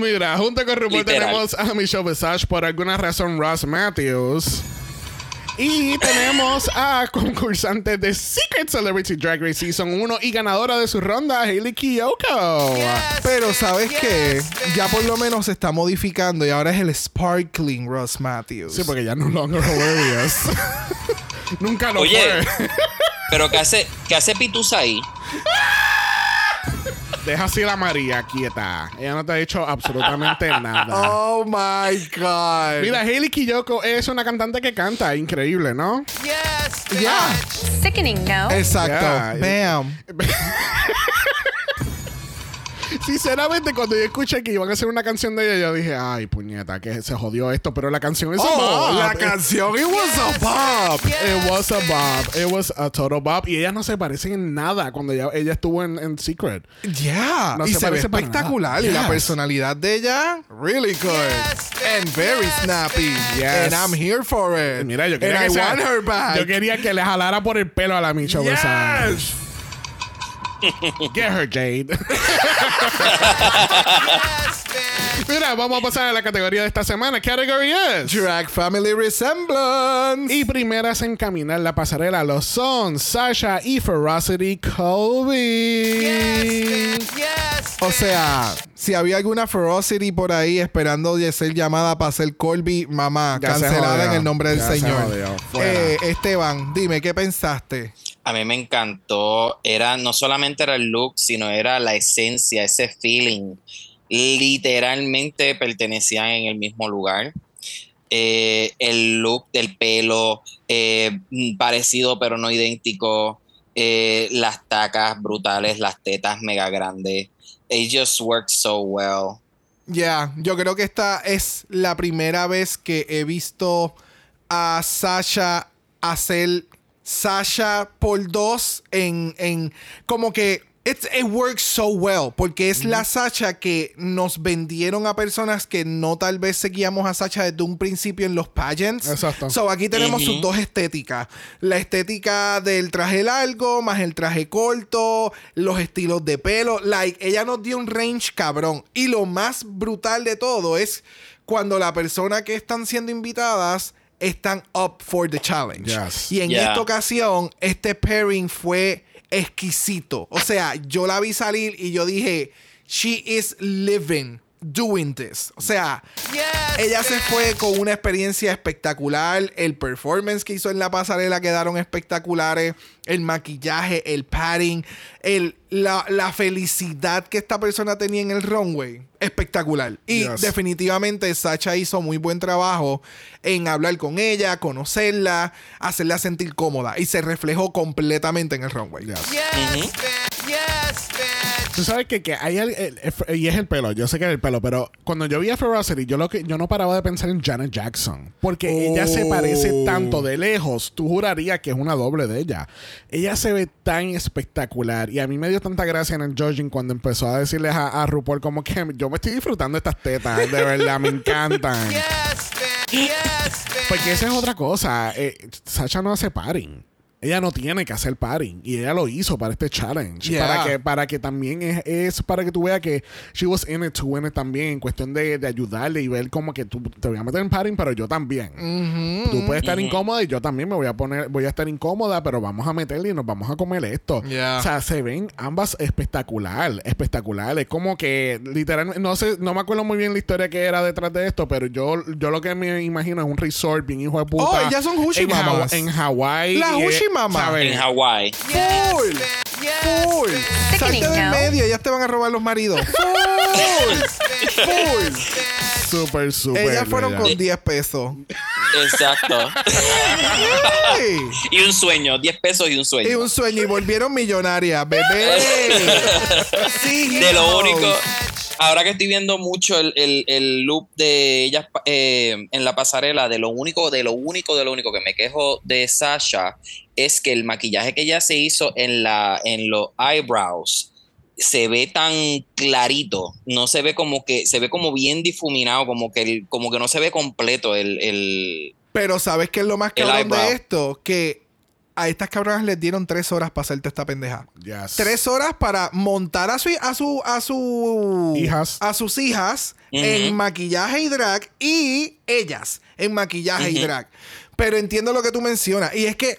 Speaker 1: Mira, junto con RuPaul
Speaker 5: Literal.
Speaker 1: tenemos a Michelle Visage, por alguna razón Ross Matthews. Y tenemos a concursante de Secret Celebrity Drag Race Season 1 y ganadora de su ronda, Hailey Kiyoko.
Speaker 4: Yes,
Speaker 2: Pero ¿sabes
Speaker 4: yes,
Speaker 2: qué? Ya por lo menos se está modificando y ahora es el Sparkling Ross Matthews.
Speaker 1: Sí, porque ya no longer hilarious. Nunca lo
Speaker 5: Oye.
Speaker 1: fue.
Speaker 5: pero ¿qué hace, qué hace Pitusa ahí?
Speaker 1: Deja así la María quieta. Ella no te ha dicho absolutamente nada.
Speaker 2: Oh my God.
Speaker 1: Mira, Hailey Kiyoko es una cantante que canta. Increíble, ¿no?
Speaker 4: Yes.
Speaker 2: Ya.
Speaker 3: Sickening, no?
Speaker 2: Exacto.
Speaker 1: Yeah.
Speaker 2: Bam.
Speaker 1: Sinceramente, cuando yo escuché que iban a hacer una canción de ella, yo dije, ay, puñeta, que se jodió esto. Pero la canción es a
Speaker 2: Oh,
Speaker 1: bop.
Speaker 2: la canción. It was a pop.
Speaker 1: It was a bop. It was a total bop. Y ellas no se parecen en nada cuando ella, ella estuvo en, en Secret.
Speaker 2: Yeah.
Speaker 1: No
Speaker 2: y
Speaker 1: se
Speaker 2: se, ve espectacular. Y la personalidad de ella, really good.
Speaker 4: Yes.
Speaker 2: And very
Speaker 4: Yes,
Speaker 2: snappy.
Speaker 1: Yes.
Speaker 2: And I'm here for it.
Speaker 1: Mira, yo quería,
Speaker 2: And
Speaker 1: que
Speaker 2: I
Speaker 1: se-
Speaker 2: want her back.
Speaker 1: yo quería que le jalara por el pelo a la Visage.
Speaker 2: Yes.
Speaker 1: Get her, Jade.
Speaker 4: Yes.
Speaker 1: Mira, vamos a pasar a la categoría de esta semana. Category es...
Speaker 2: Drag Family Resemblance.
Speaker 1: Y primeras en caminar la pasarela lo son Sasha y Ferocity Colby.
Speaker 4: Yes, yes,
Speaker 2: O sea, si había alguna Ferocity por ahí esperando de ser llamada para ser Colby, mamá,
Speaker 1: Ya
Speaker 2: cancelada en el nombre del
Speaker 1: Ya
Speaker 2: Señor. Eh, Esteban, dime, ¿qué pensaste?
Speaker 5: A mí me encantó. Era no solamente era el look, sino era la esencia, ese feeling. Literalmente pertenecían en el mismo lugar. Eh, el look del pelo, eh, parecido pero no idéntico. Eh, las tacas brutales, las tetas mega grandes. It just worked so well.
Speaker 2: Ya, yo creo que esta es la primera vez que he visto a Sasha hacer Sasha por dos en, en como que it's, it works so well porque es la Sasha que nos vendieron a personas que no tal vez seguíamos a Sasha desde un principio en los pageants.
Speaker 1: Exacto.
Speaker 2: So aquí tenemos sus dos estéticas. La estética del traje largo más el traje corto, los estilos de pelo. Like, ella nos dio un range cabrón. Y lo más brutal de todo es cuando la persona que están siendo invitadas están up for the challenge.
Speaker 1: Yes.
Speaker 2: Y en
Speaker 5: Yeah.
Speaker 2: esta ocasión, este pairing fue exquisito. O sea, yo la vi salir y yo dije, she is living doing this. O sea,
Speaker 4: Yes,
Speaker 2: ella se fue con una experiencia espectacular. El performance que hizo en la pasarela quedaron espectaculares. El maquillaje, el padding, el, la, la felicidad que esta persona tenía en el runway. Espectacular. Y
Speaker 1: Yes.
Speaker 2: definitivamente Sacha hizo muy buen trabajo en hablar con ella, conocerla, hacerla sentir cómoda. Y se reflejó completamente en el runway.
Speaker 4: Yes. Yes, bitch.
Speaker 1: Tú sabes que, que hay al- el- el- y es el pelo, yo sé que es el pelo, pero cuando yo vi a Ferocity, yo lo que yo no paraba de pensar en Janet Jackson, porque ella se parece tanto de lejos, tú jurarías que es una doble de ella. Ella se ve tan espectacular y a mí me dio tanta gracia en el judging cuando empezó a decirles a, a RuPaul como que yo me estoy disfrutando de estas tetas, de verdad, me encantan.
Speaker 4: Yes, bitch. Yes, bitch.
Speaker 1: Porque esa es otra cosa. Eh, Sacha no hace paring. Ella no tiene que hacer paring. Y ella lo hizo para este challenge.
Speaker 2: Yeah.
Speaker 1: Para, que, para que también es, es para que tú veas que she was in it to win it también. En cuestión de, de ayudarle y ver como que tú te voy a meter en paring, pero yo también. Tú puedes estar incómoda y yo también me voy a poner, voy a estar incómoda, pero vamos a meterle y nos vamos a comer esto.
Speaker 2: Yeah.
Speaker 1: O sea, se ven ambas espectacular, espectacular. Es como que literalmente, no sé, no me acuerdo muy bien la historia que era detrás de esto, pero yo, yo lo que me imagino es un resort bien hijo de puta.
Speaker 2: Oh, ellas son
Speaker 1: en Hawa-
Speaker 2: Mamas.
Speaker 1: En Hawái.
Speaker 2: La
Speaker 1: y, eh,
Speaker 2: Hoochie Mama.
Speaker 1: ¿sabes?
Speaker 5: Hawái.
Speaker 2: Full. Salte del medio, ellas te van a robar los maridos. Full. Full.
Speaker 1: Súper, súper.
Speaker 2: Ellas fueron
Speaker 1: bella.
Speaker 2: con 10 pesos.
Speaker 5: Exacto. Y un sueño, 10 pesos y un sueño.
Speaker 2: Y un sueño y volvieron millonarias, bebé. Sí,
Speaker 5: de lo único, ahora que estoy viendo mucho el, el, el loop de ellas eh, en la pasarela, de lo único, de lo único, de lo único que me quejo de Sasha es que el maquillaje que ella se hizo en la, en los eyebrows se ve tan clarito, no se ve como que, se ve como bien difuminado, como que el- como que no se ve completo el, el
Speaker 2: Pero ¿sabes qué es lo más cabrón de esto? Que a estas cabronas les dieron tres horas para hacerte esta pendeja.
Speaker 1: Yes.
Speaker 2: Tres horas para montar a su a su a su
Speaker 1: Hijas.
Speaker 2: a sus hijas en maquillaje y drag y ellas en maquillaje y drag. Pero entiendo lo que tú mencionas y es que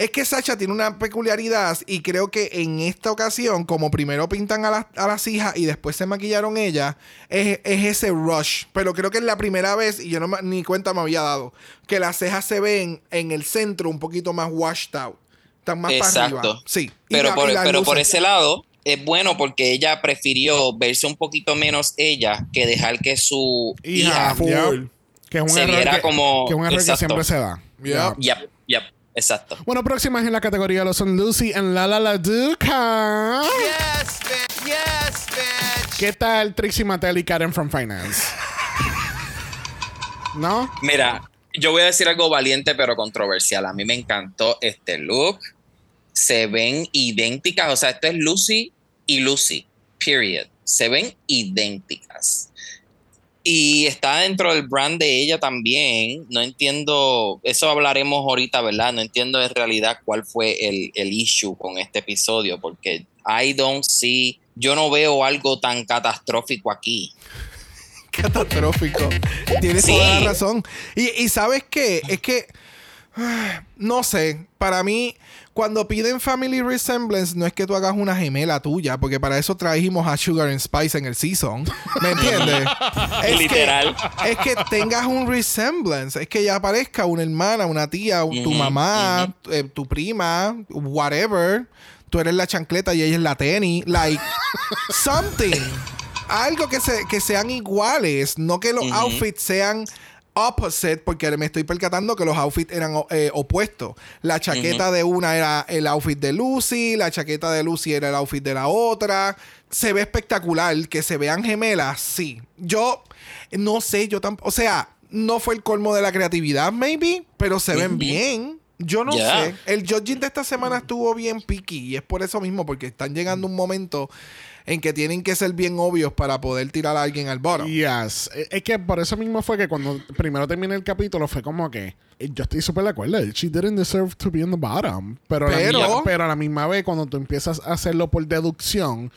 Speaker 2: es que Sacha tiene una peculiaridad y creo que en esta ocasión, como primero pintan a, las- a las hijas y después se maquillaron ellas, es, es ese rush. Pero creo que es la primera vez, y yo no me- ni cuenta me había dado, que las cejas se ven en el centro un poquito más washed out. Están más para
Speaker 5: Exacto.
Speaker 2: arriba. Sí. Y
Speaker 5: Pero,
Speaker 2: la-
Speaker 5: por, pero por ese lado es bueno porque ella prefirió verse un poquito menos ella que dejar que su
Speaker 1: Hija,
Speaker 5: hija,
Speaker 1: full. Que es un
Speaker 5: se
Speaker 1: error,
Speaker 5: viera
Speaker 1: que,
Speaker 5: como-
Speaker 1: que es un error que siempre se da.
Speaker 5: Yep, yep, exacto.
Speaker 1: Bueno, próximas en la categoría lo son Lucy en La La La Duca.
Speaker 4: Yes, bitch. Yes, bitch.
Speaker 1: ¿Qué tal Trixie Mattel y Karen from Finance? ¿No?
Speaker 5: Mira, yo voy a decir algo valiente pero controversial. A mí me encantó este look. Se ven idénticas, o sea, esto es Lucy y Lucy, period. Se ven idénticas. Y está dentro del brand de ella también. No entiendo, eso hablaremos ahorita, ¿verdad? No entiendo en realidad cuál fue el, el issue con este episodio, porque I don't see, yo no veo algo tan catastrófico aquí.
Speaker 2: catastrófico. Tienes
Speaker 5: Sí.
Speaker 2: toda la razón. Y, y sabes qué? Es que, no sé, para mí, cuando piden Family Resemblance, no es que tú hagas una gemela tuya, porque para eso trajimos a Sugar and Spice en el season. ¿Me entiendes? Es
Speaker 5: Literal.
Speaker 2: Que, es que tengas un resemblance, es que ya aparezca una hermana, una tía, tu mamá, eh, tu prima, whatever. Tú eres la chancleta y ella es la tenis. Like, something. Algo que, se, que sean iguales, no que los outfits sean opposite, porque me estoy percatando que los outfits eran eh, opuestos. La chaqueta de una era el outfit de Lucy, la chaqueta de Lucy era el outfit de la otra. Se ve espectacular, que se vean gemelas, sí. Yo no sé, yo tampoco, o sea, no fue el colmo de la creatividad, maybe, pero se ven bien. Yo no sé. El judging de esta semana estuvo bien picky y es por eso mismo, porque están llegando un momento en que tienen que ser bien obvios para poder tirar a alguien al bottom.
Speaker 1: Yes. Eh, Es que por eso mismo fue que cuando primero terminé el capítulo fue como que eh, yo estoy súper de acuerdo. She didn't deserve to be in the bottom. Pero, a la
Speaker 2: Pero-
Speaker 1: misma- pero a la misma vez, cuando tú empiezas a hacerlo por deducción,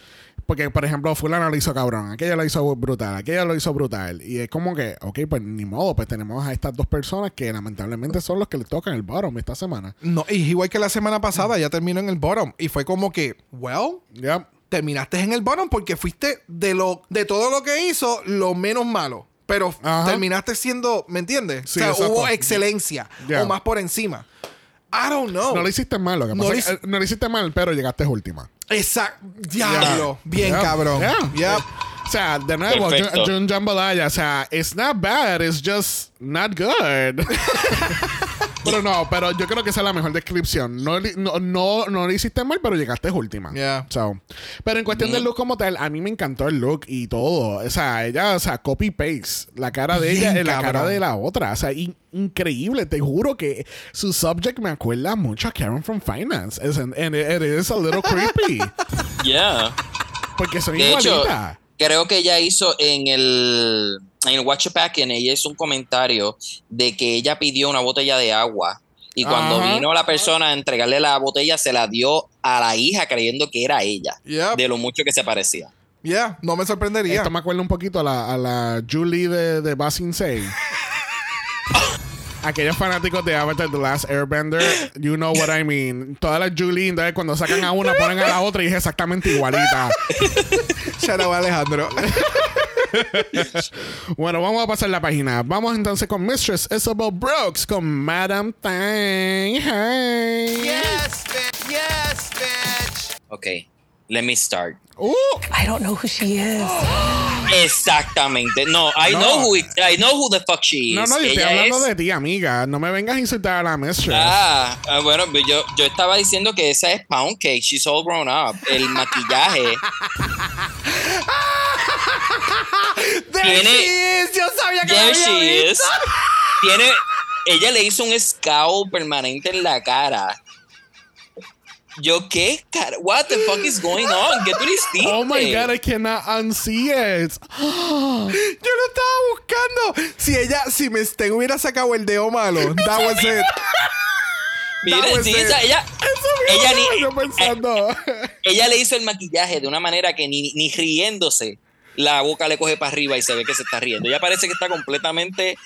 Speaker 1: porque por ejemplo, Fulana lo hizo cabrón, aquella lo hizo brutal, aquella lo hizo brutal. Y es como que, ok, pues ni modo, pues tenemos a estas dos personas que lamentablemente son los que le tocan el bottom esta semana.
Speaker 2: No, y igual que la semana pasada, ya terminó en el bottom. Y fue como que, well,
Speaker 1: Ya.
Speaker 2: Terminaste en el bottom porque fuiste de lo de todo lo que hizo lo menos malo. Pero
Speaker 1: Ajá.
Speaker 2: terminaste siendo, ¿me entiendes?
Speaker 1: Sí,
Speaker 2: o sea,
Speaker 1: exacto.
Speaker 2: hubo excelencia o más por encima. I don't know.
Speaker 1: No lo hiciste mal, lo que
Speaker 2: No
Speaker 1: pasa
Speaker 2: lo
Speaker 1: es que,
Speaker 2: hice-
Speaker 1: eh, no lo hiciste mal, pero llegaste última.
Speaker 2: Exacto. Diablo. Bien,
Speaker 1: Yeah.
Speaker 2: cabrón.
Speaker 1: Yeah. O sea, de nuevo, Jun Jambalaya, o sea, it's not bad, it's just not good. pero no, pero yo creo que esa es la mejor descripción. No, no, no, no lo hiciste mal, pero llegaste última.
Speaker 2: Yeah.
Speaker 1: So, pero en cuestión del look como tal, a mí me encantó el look y todo. O sea, ella, o sea, copy paste. La cara de
Speaker 2: Bien
Speaker 1: ella es la cara de la otra. O sea, in- increíble. Te juro que su subject me acuerda mucho a Karen from Finance. And it, it is a little creepy.
Speaker 5: Yeah.
Speaker 1: Porque son
Speaker 5: De hecho, creo que ella hizo en el, en el Watch en ella hizo un comentario de que ella pidió una botella de agua. Y cuando
Speaker 1: Ajá.
Speaker 5: vino la persona a entregarle la botella, se la dio a la hija creyendo que era ella.
Speaker 2: Yep.
Speaker 5: De lo mucho que se parecía.
Speaker 2: Yeah, no me sorprendería.
Speaker 1: Esto me acuerda un poquito a la, a la Julie de, de Basing Say. Aquellos fanáticos de Avatar The Last Airbender, you know what I mean. Todas las Julie, entonces cuando sacan a una, ponen a la otra y es exactamente igualita.
Speaker 2: Shout out, Alejandro.
Speaker 1: Bueno, vamos a pasar la página. Vamos entonces con Mistress Isabel Brooks con Madame Tang. Hey.
Speaker 4: Yes, bitch. Yes, bitch.
Speaker 5: Ok, let me start.
Speaker 1: Uh,
Speaker 8: I don't know who she is.
Speaker 5: Exactamente. No, I
Speaker 1: No.
Speaker 5: know who it- I know who the fuck she is.
Speaker 1: no, no, yo estoy hablando
Speaker 5: es-
Speaker 1: de ti, amiga. No me vengas a insultar a la Mistress.
Speaker 5: Ah, ah, bueno, pues yo, yo estaba diciendo que esa es Pound Cake. She's all grown up. El maquillaje.
Speaker 2: There
Speaker 5: Tiene-
Speaker 2: she is. Yo sabía que había
Speaker 5: she
Speaker 2: visto.
Speaker 5: is. Tiene. Ella le hizo un scowl permanente en la cara. Yo, ¿qué? cara? What the fuck is going on? ¿Qué tú hiciste?
Speaker 1: Oh my god, I cannot unsee it.
Speaker 2: Yo lo estaba buscando. Si ella, si me te hubiera sacado el dedo malo, that was it. Was
Speaker 5: sí, esa- ella, ella, ni-
Speaker 1: Yo pensando.
Speaker 5: ella le hizo el maquillaje de una manera que ni, ni riéndose la boca le coge para arriba y se ve que se está riendo. Ella parece que está completamente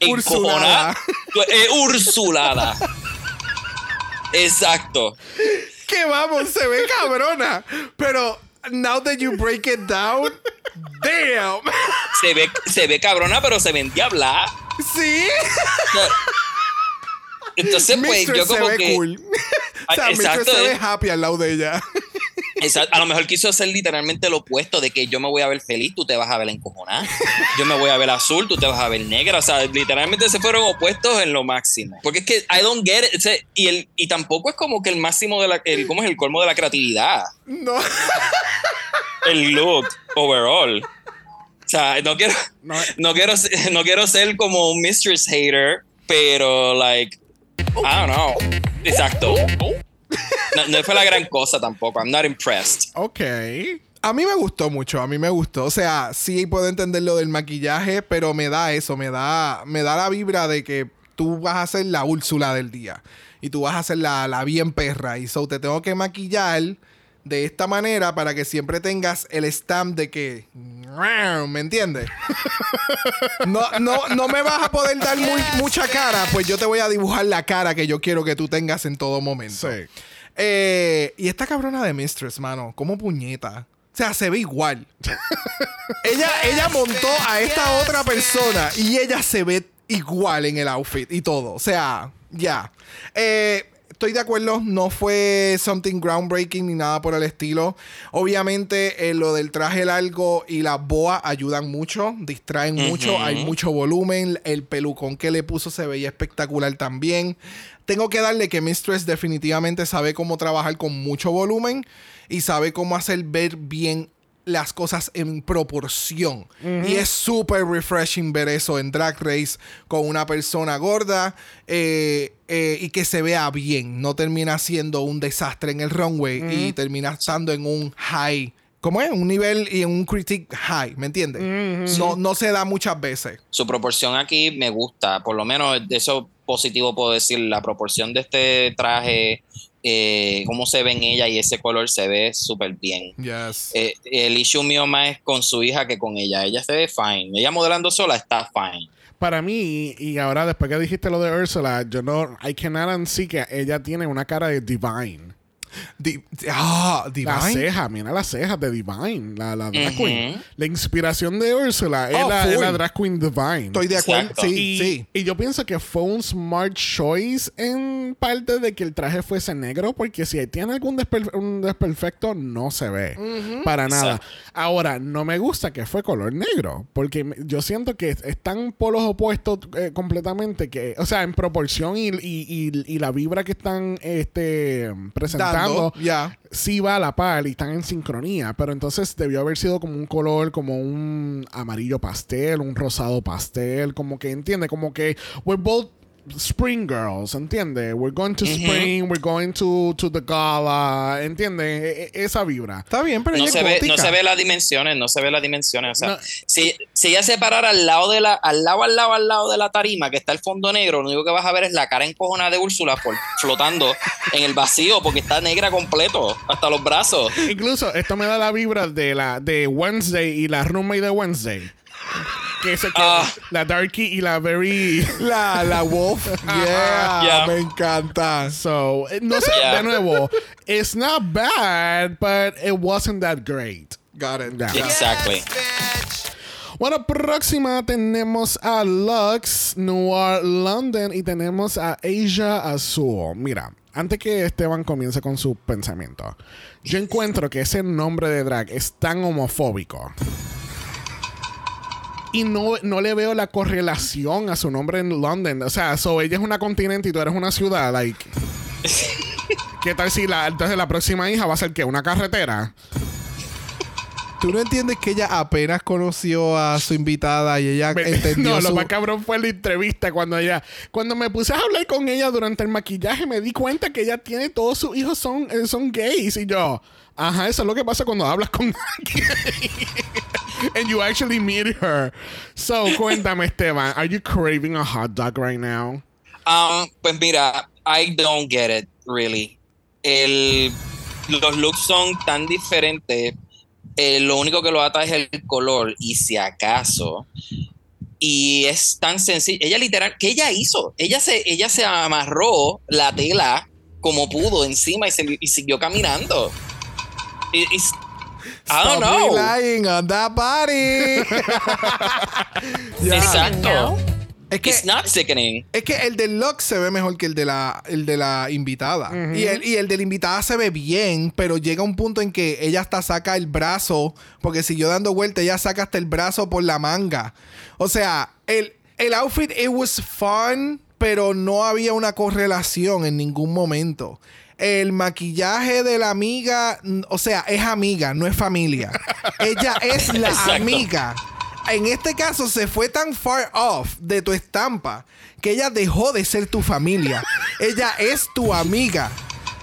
Speaker 5: encojonada. Eh, ursulada. Exacto.
Speaker 2: que vamos, se ve cabrona. Pero now that you break it down, damn.
Speaker 5: Se ve, se ve cabrona, pero se ven diabla.
Speaker 2: Sí.
Speaker 5: Entonces, pues,
Speaker 2: Mistress
Speaker 5: yo como
Speaker 2: se ve
Speaker 5: que.
Speaker 2: cool. o sea,
Speaker 5: exacto,
Speaker 2: se ve
Speaker 5: eh.
Speaker 2: happy al lado de ella.
Speaker 5: Exacto, A lo mejor quiso hacer literalmente lo opuesto de que yo me voy a ver feliz, tú te vas a ver encojonada. Yo me voy a ver azul, tú te vas a ver negra. O sea, literalmente se fueron opuestos en lo máximo. Porque es que I don't get it. O sea, y, el, y tampoco es como que el máximo de la. El, ¿Cómo es el colmo de la creatividad?
Speaker 2: No.
Speaker 5: El look overall. O sea, no quiero,
Speaker 1: No.
Speaker 5: no quiero, no quiero ser como un mistress hater, pero like, I don't know. Exacto. No, no fue la gran cosa tampoco. I'm not impressed.
Speaker 1: Ok.
Speaker 2: A mí me gustó mucho, a mí me gustó. O sea, sí puedo entender lo del maquillaje, pero me da eso, me da, me da la vibra de que tú vas a ser la Úrsula del día. Y tú vas a ser la, la bien perra. Y so te tengo que maquillar de esta manera para que siempre tengas el stamp de que. ¿Me entiendes? No, no, no me vas a poder dar muy- mucha cara, pues yo te voy a dibujar la cara que yo quiero que tú tengas en todo momento.
Speaker 1: Sí.
Speaker 2: Eh, y esta cabrona de Mistress, mano, como puñeta. O sea, se ve igual. ella, ella montó a esta otra persona y ella se ve igual en el outfit y todo. O sea, ya. Eh, estoy de acuerdo, no fue something groundbreaking ni nada por el estilo. Obviamente, eh, lo del traje largo y la boa ayudan mucho, distraen mucho, hay mucho volumen. El pelucón que le puso se veía espectacular también. Tengo que darle que Mistress definitivamente sabe cómo trabajar con mucho volumen y sabe cómo hacer ver bien las cosas en proporción. Y es súper refreshing ver eso en Drag Race con una persona gorda eh, eh, y que se vea bien. No termina siendo un desastre en el runway y termina estando en un high. ¿Cómo es? Un nivel y en un critic high, ¿me entiendes? no, no se da muchas veces.
Speaker 5: Su proporción aquí me gusta, por lo menos de eso positivo puedo decir, la proporción de este traje, eh, cómo se ve en ella y ese color se ve súper bien.
Speaker 2: Yes.
Speaker 5: Eh, el issue mío más es con su hija que con ella. Ella se ve fine. Ella modelando sola está fine.
Speaker 1: Para mí, y ahora después que dijiste lo de Ursula, yo no, I cannot unsee que ella tiene una cara de divine.
Speaker 2: Di- ah,
Speaker 1: La
Speaker 2: Divine.
Speaker 1: ceja, mira las cejas de Divine, la, la drag queen. La inspiración de Ursula es,
Speaker 2: Oh,
Speaker 1: la, es la drag queen Divine.
Speaker 2: Estoy de acuerdo. Sí,
Speaker 1: y,
Speaker 2: sí.
Speaker 1: y yo pienso que fue un smart choice en parte de que el traje fuese negro, porque si tiene algún desper- un desperfecto, no se ve para nada.
Speaker 5: Exacto.
Speaker 1: Ahora, no me gusta que fue color negro, porque yo siento que están polos opuestos eh, completamente, que, o sea, en proporción y, y- y- y la vibra que están este, presentando
Speaker 2: Dando, ya.
Speaker 1: sí va a la par y están en sincronía, pero entonces debió haber sido como un color, como un amarillo pastel, un rosado pastel, como que entiende, como que we're both spring girls, entiende, we're going to spring, we're going to, to the gala, entiende, E- e- esa vibra.
Speaker 2: Está bien, pero
Speaker 5: No
Speaker 2: ella
Speaker 5: se,
Speaker 2: es
Speaker 5: ve, no se ve las dimensiones, no se ve las dimensiones. O sea,
Speaker 1: No.
Speaker 5: si, si ella se parara al lado de la, al lado, al lado, al lado de la tarima, que está el fondo negro, lo único que vas a ver es la cara encojona de Úrsula por- flotando en el vacío, porque está negra completo, hasta los brazos.
Speaker 1: Incluso esto me da la vibra de la de Wednesday y la roommate de Wednesday. Que
Speaker 5: Ah.
Speaker 1: la darky y la very
Speaker 2: La, la Wolf. Yeah,
Speaker 5: Yeah.
Speaker 2: me encanta.
Speaker 1: So, eh, no sé,
Speaker 5: Yeah.
Speaker 1: de nuevo, it's not bad, but it wasn't that great.
Speaker 2: Got it.
Speaker 1: Yeah.
Speaker 5: Exactly.
Speaker 1: Bueno, próxima tenemos a Lux, Noir London y tenemos a Asia Azul. Mira, antes que Esteban comience con su pensamiento, yo encuentro que ese nombre de drag es tan homofóbico. Y no, no le veo la correlación a su nombre en London. O sea, so ella es una continente y tú eres una ciudad. Like, ¿Qué tal si la, entonces la próxima hija va a ser que una carretera?
Speaker 2: Tú no entiendes que ella apenas conoció a su invitada y ella
Speaker 1: Me-
Speaker 2: entendió
Speaker 1: no, lo
Speaker 2: su...
Speaker 1: más cabrón fue la entrevista cuando ella, cuando me puse a hablar con ella durante el maquillaje, me di cuenta que ella tiene todos sus hijos son, eh, son gays y yo, ajá, eso es lo que pasa cuando hablas con alguien. And you actually meet her. So, cuéntame, Esteban, are you craving a hot dog right now?
Speaker 5: Um, pues mira, I don't get it, really. El, los looks son tan diferentes. Eh, lo único que lo ata es el color, y si acaso. Y es tan sencillo. Ella literal, ¿qué ella hizo? Ella se, ella se amarró la tela como pudo encima y, se- y siguió caminando. Y- y- I don't
Speaker 2: Stop
Speaker 5: know.
Speaker 2: relying on that body.
Speaker 5: Exacto.
Speaker 2: Es que
Speaker 5: It's not sickening.
Speaker 2: Es que el del Lux se ve mejor que el de la, el de la invitada. y, el, y el de la invitada se ve bien, pero llega un punto en que ella hasta saca el brazo, porque siguió dando vuelta, ella saca hasta el brazo por la manga. O sea, el, el outfit, it was fun, pero no había una correlación en ningún momento. El maquillaje de la amiga, o sea, es amiga, no es familia. ella es la
Speaker 5: Exacto.
Speaker 2: amiga en este caso se fue tan far off de tu estampa que ella dejó de ser tu familia. ella es tu amiga.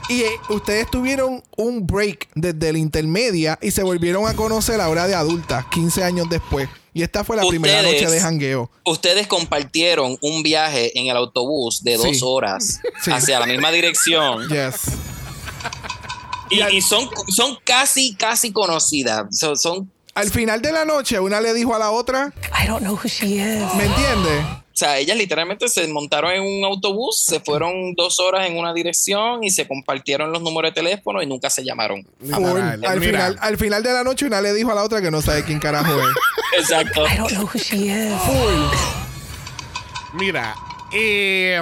Speaker 2: Y eh, ustedes tuvieron un break desde la intermedia y se volvieron a conocer a la hora de adulta, 15 años después. Y esta fue la primera noche de jangueo.
Speaker 5: Ustedes compartieron un viaje en el autobús de dos
Speaker 2: Sí.
Speaker 5: horas
Speaker 2: Sí.
Speaker 5: hacia la misma dirección.
Speaker 2: Yes.
Speaker 5: Y, y son, son casi, casi conocidas. Son, son-
Speaker 2: Al final de la noche, una le dijo a la otra,
Speaker 8: I don't know who she is.
Speaker 2: ¿me entiendes?
Speaker 5: o sea, ellas literalmente se montaron en un autobús, se fueron dos horas en una dirección y se compartieron los números de teléfono y nunca se llamaron.
Speaker 2: Full.
Speaker 1: Literal.
Speaker 2: Al, final, al final de la noche, una le dijo a la otra que no sabe quién carajo es.
Speaker 5: Exacto.
Speaker 8: I don't know who she is.
Speaker 1: Mira, eh,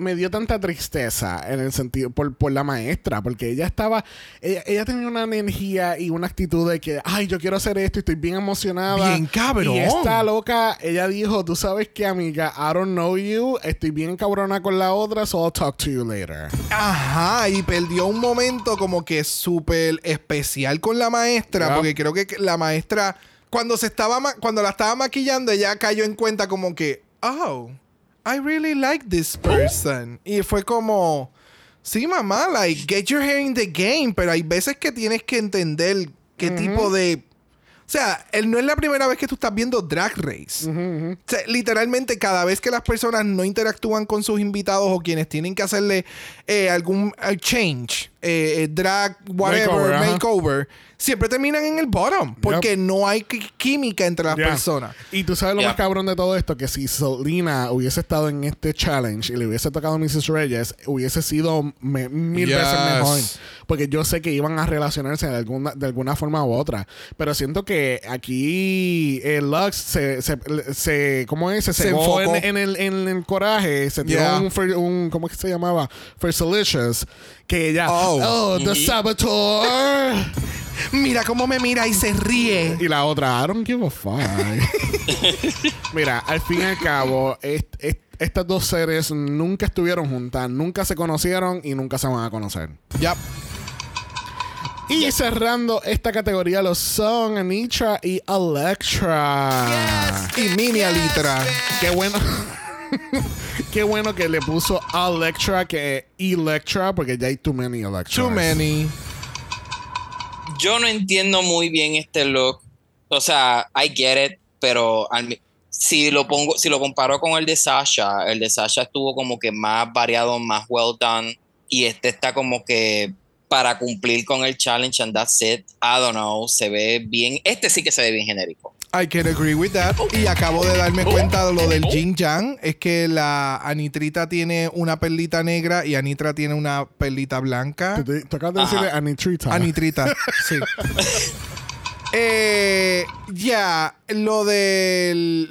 Speaker 1: me dio tanta tristeza en el sentido por, por la maestra, porque ella estaba, ella, ella tenía una energía y una actitud de que, ay, yo quiero hacer esto y estoy bien emocionada.
Speaker 2: Bien cabrón.
Speaker 1: Y esta loca, ella dijo, tú sabes qué, amiga, I don't know you, estoy bien cabrona con la otra, so I'll talk to you later.
Speaker 2: Ajá, y perdió un momento como que súper especial con la maestra,
Speaker 1: Ya.
Speaker 2: porque creo que la maestra, cuando se estaba cuando la estaba maquillando, ella cayó en cuenta como que, oh, I really like this person. Y fue como, sí, mamá, like, get your hair in the game, pero hay veces que tienes que entender qué tipo de... O sea, él no es la primera vez que tú estás viendo Drag Race. O sea, literalmente cada vez que las personas no interactúan con sus invitados o quienes tienen que hacerle eh, algún eh, change, eh, eh, drag, whatever,
Speaker 1: Makeover,
Speaker 2: makeover, siempre terminan en el bottom porque no hay química entre las
Speaker 1: Ya.
Speaker 2: personas.
Speaker 1: Y tú sabes lo más cabrón de todo esto, que si Selena hubiese estado en este challenge y le hubiese tocado a Mrs. Reyes, hubiese sido me- mil
Speaker 2: Yes.
Speaker 1: veces mejor. Porque yo sé que iban a relacionarse de alguna, de alguna forma u otra. Pero siento que aquí el Lux se, se, se- ¿cómo es? Se,
Speaker 2: Se
Speaker 1: cegó en,
Speaker 2: enfocó.
Speaker 1: en el, en el coraje, se tiró
Speaker 2: Yeah.
Speaker 1: un, un, ¿cómo es que se llamaba? Fersilicious. Que ella,
Speaker 2: Oh.
Speaker 1: oh, the saboteur.
Speaker 2: Mira cómo me mira y se ríe.
Speaker 1: Y la otra, I don't give a fuck. Mira, al fin y al cabo, est- est- estas dos seres nunca estuvieron juntas, nunca se conocieron y nunca se van a conocer.
Speaker 2: Ya.
Speaker 1: Y cerrando esta categoría lo son Anitra y Electra.
Speaker 2: Y mini alitra.
Speaker 1: Qué bueno. Qué bueno que le puso Electra que Electra, porque ya hay too many Electras.
Speaker 2: Too many.
Speaker 5: Yo no entiendo muy bien este look. O sea, I get it, pero si lo pongo, si lo comparo con el de Sasha, el de Sasha estuvo como que más variado, más well done, y este está como que para cumplir con el challenge and that's it. I don't know, se ve bien. Este sí que se ve bien genérico.
Speaker 2: I can agree with that. Y acabo de darme cuenta de lo del Jin Yang. Es que la Anitrita tiene una perlita negra y Anitra tiene una perlita blanca.
Speaker 1: Te, acabas de
Speaker 5: Ajá.
Speaker 1: decirle Anitrita.
Speaker 2: Anitrita, sí. Eh, ya, lo del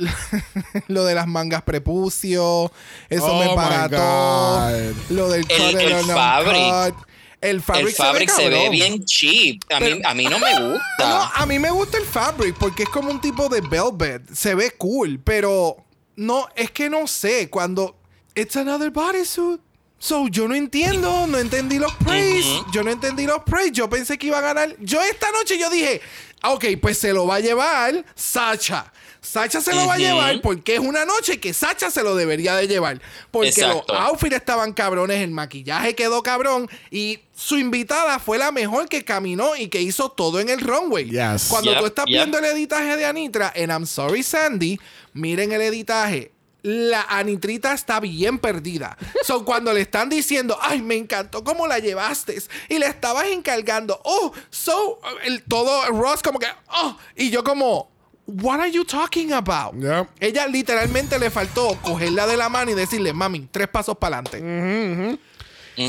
Speaker 2: lo de las mangas prepucio, eso
Speaker 1: Oh
Speaker 2: me parató. Lo del
Speaker 5: El- el.
Speaker 2: El fabric,
Speaker 5: el fabric se ve, bien cheap. A mí, a mí no me
Speaker 2: No,
Speaker 5: gusta.
Speaker 2: a mí me gusta el fabric porque es como un tipo de velvet. Se ve cool, pero no, es que no sé. Cuando it's another bodysuit. So, yo no entiendo, no entendí los praise. Yo no entendí los praise. Yo pensé que iba a ganar. Yo esta noche yo dije, ah, ok, pues se lo va a llevar Sacha. Sacha se lo va a llevar porque es una noche que Sacha se lo debería de llevar. Porque
Speaker 5: Exacto.
Speaker 2: los outfits estaban cabrones, el maquillaje quedó cabrón y su invitada fue la mejor que caminó y que hizo todo en el runway.
Speaker 1: Yes.
Speaker 2: Cuando
Speaker 5: Yep,
Speaker 2: tú estás
Speaker 5: yep.
Speaker 2: viendo el editaje de Anitra en I'm Sorry Sandy, miren el editaje. La Anitrita está bien perdida. So, cuando le están diciendo, ay, me encantó cómo la llevaste y le estabas encargando, oh, so, el, todo Ross como que, oh, y yo como, what are you talking about?
Speaker 1: Yep.
Speaker 2: Ella literalmente le faltó cogerla de la mano y decirle, mami, tres pasos para adelante.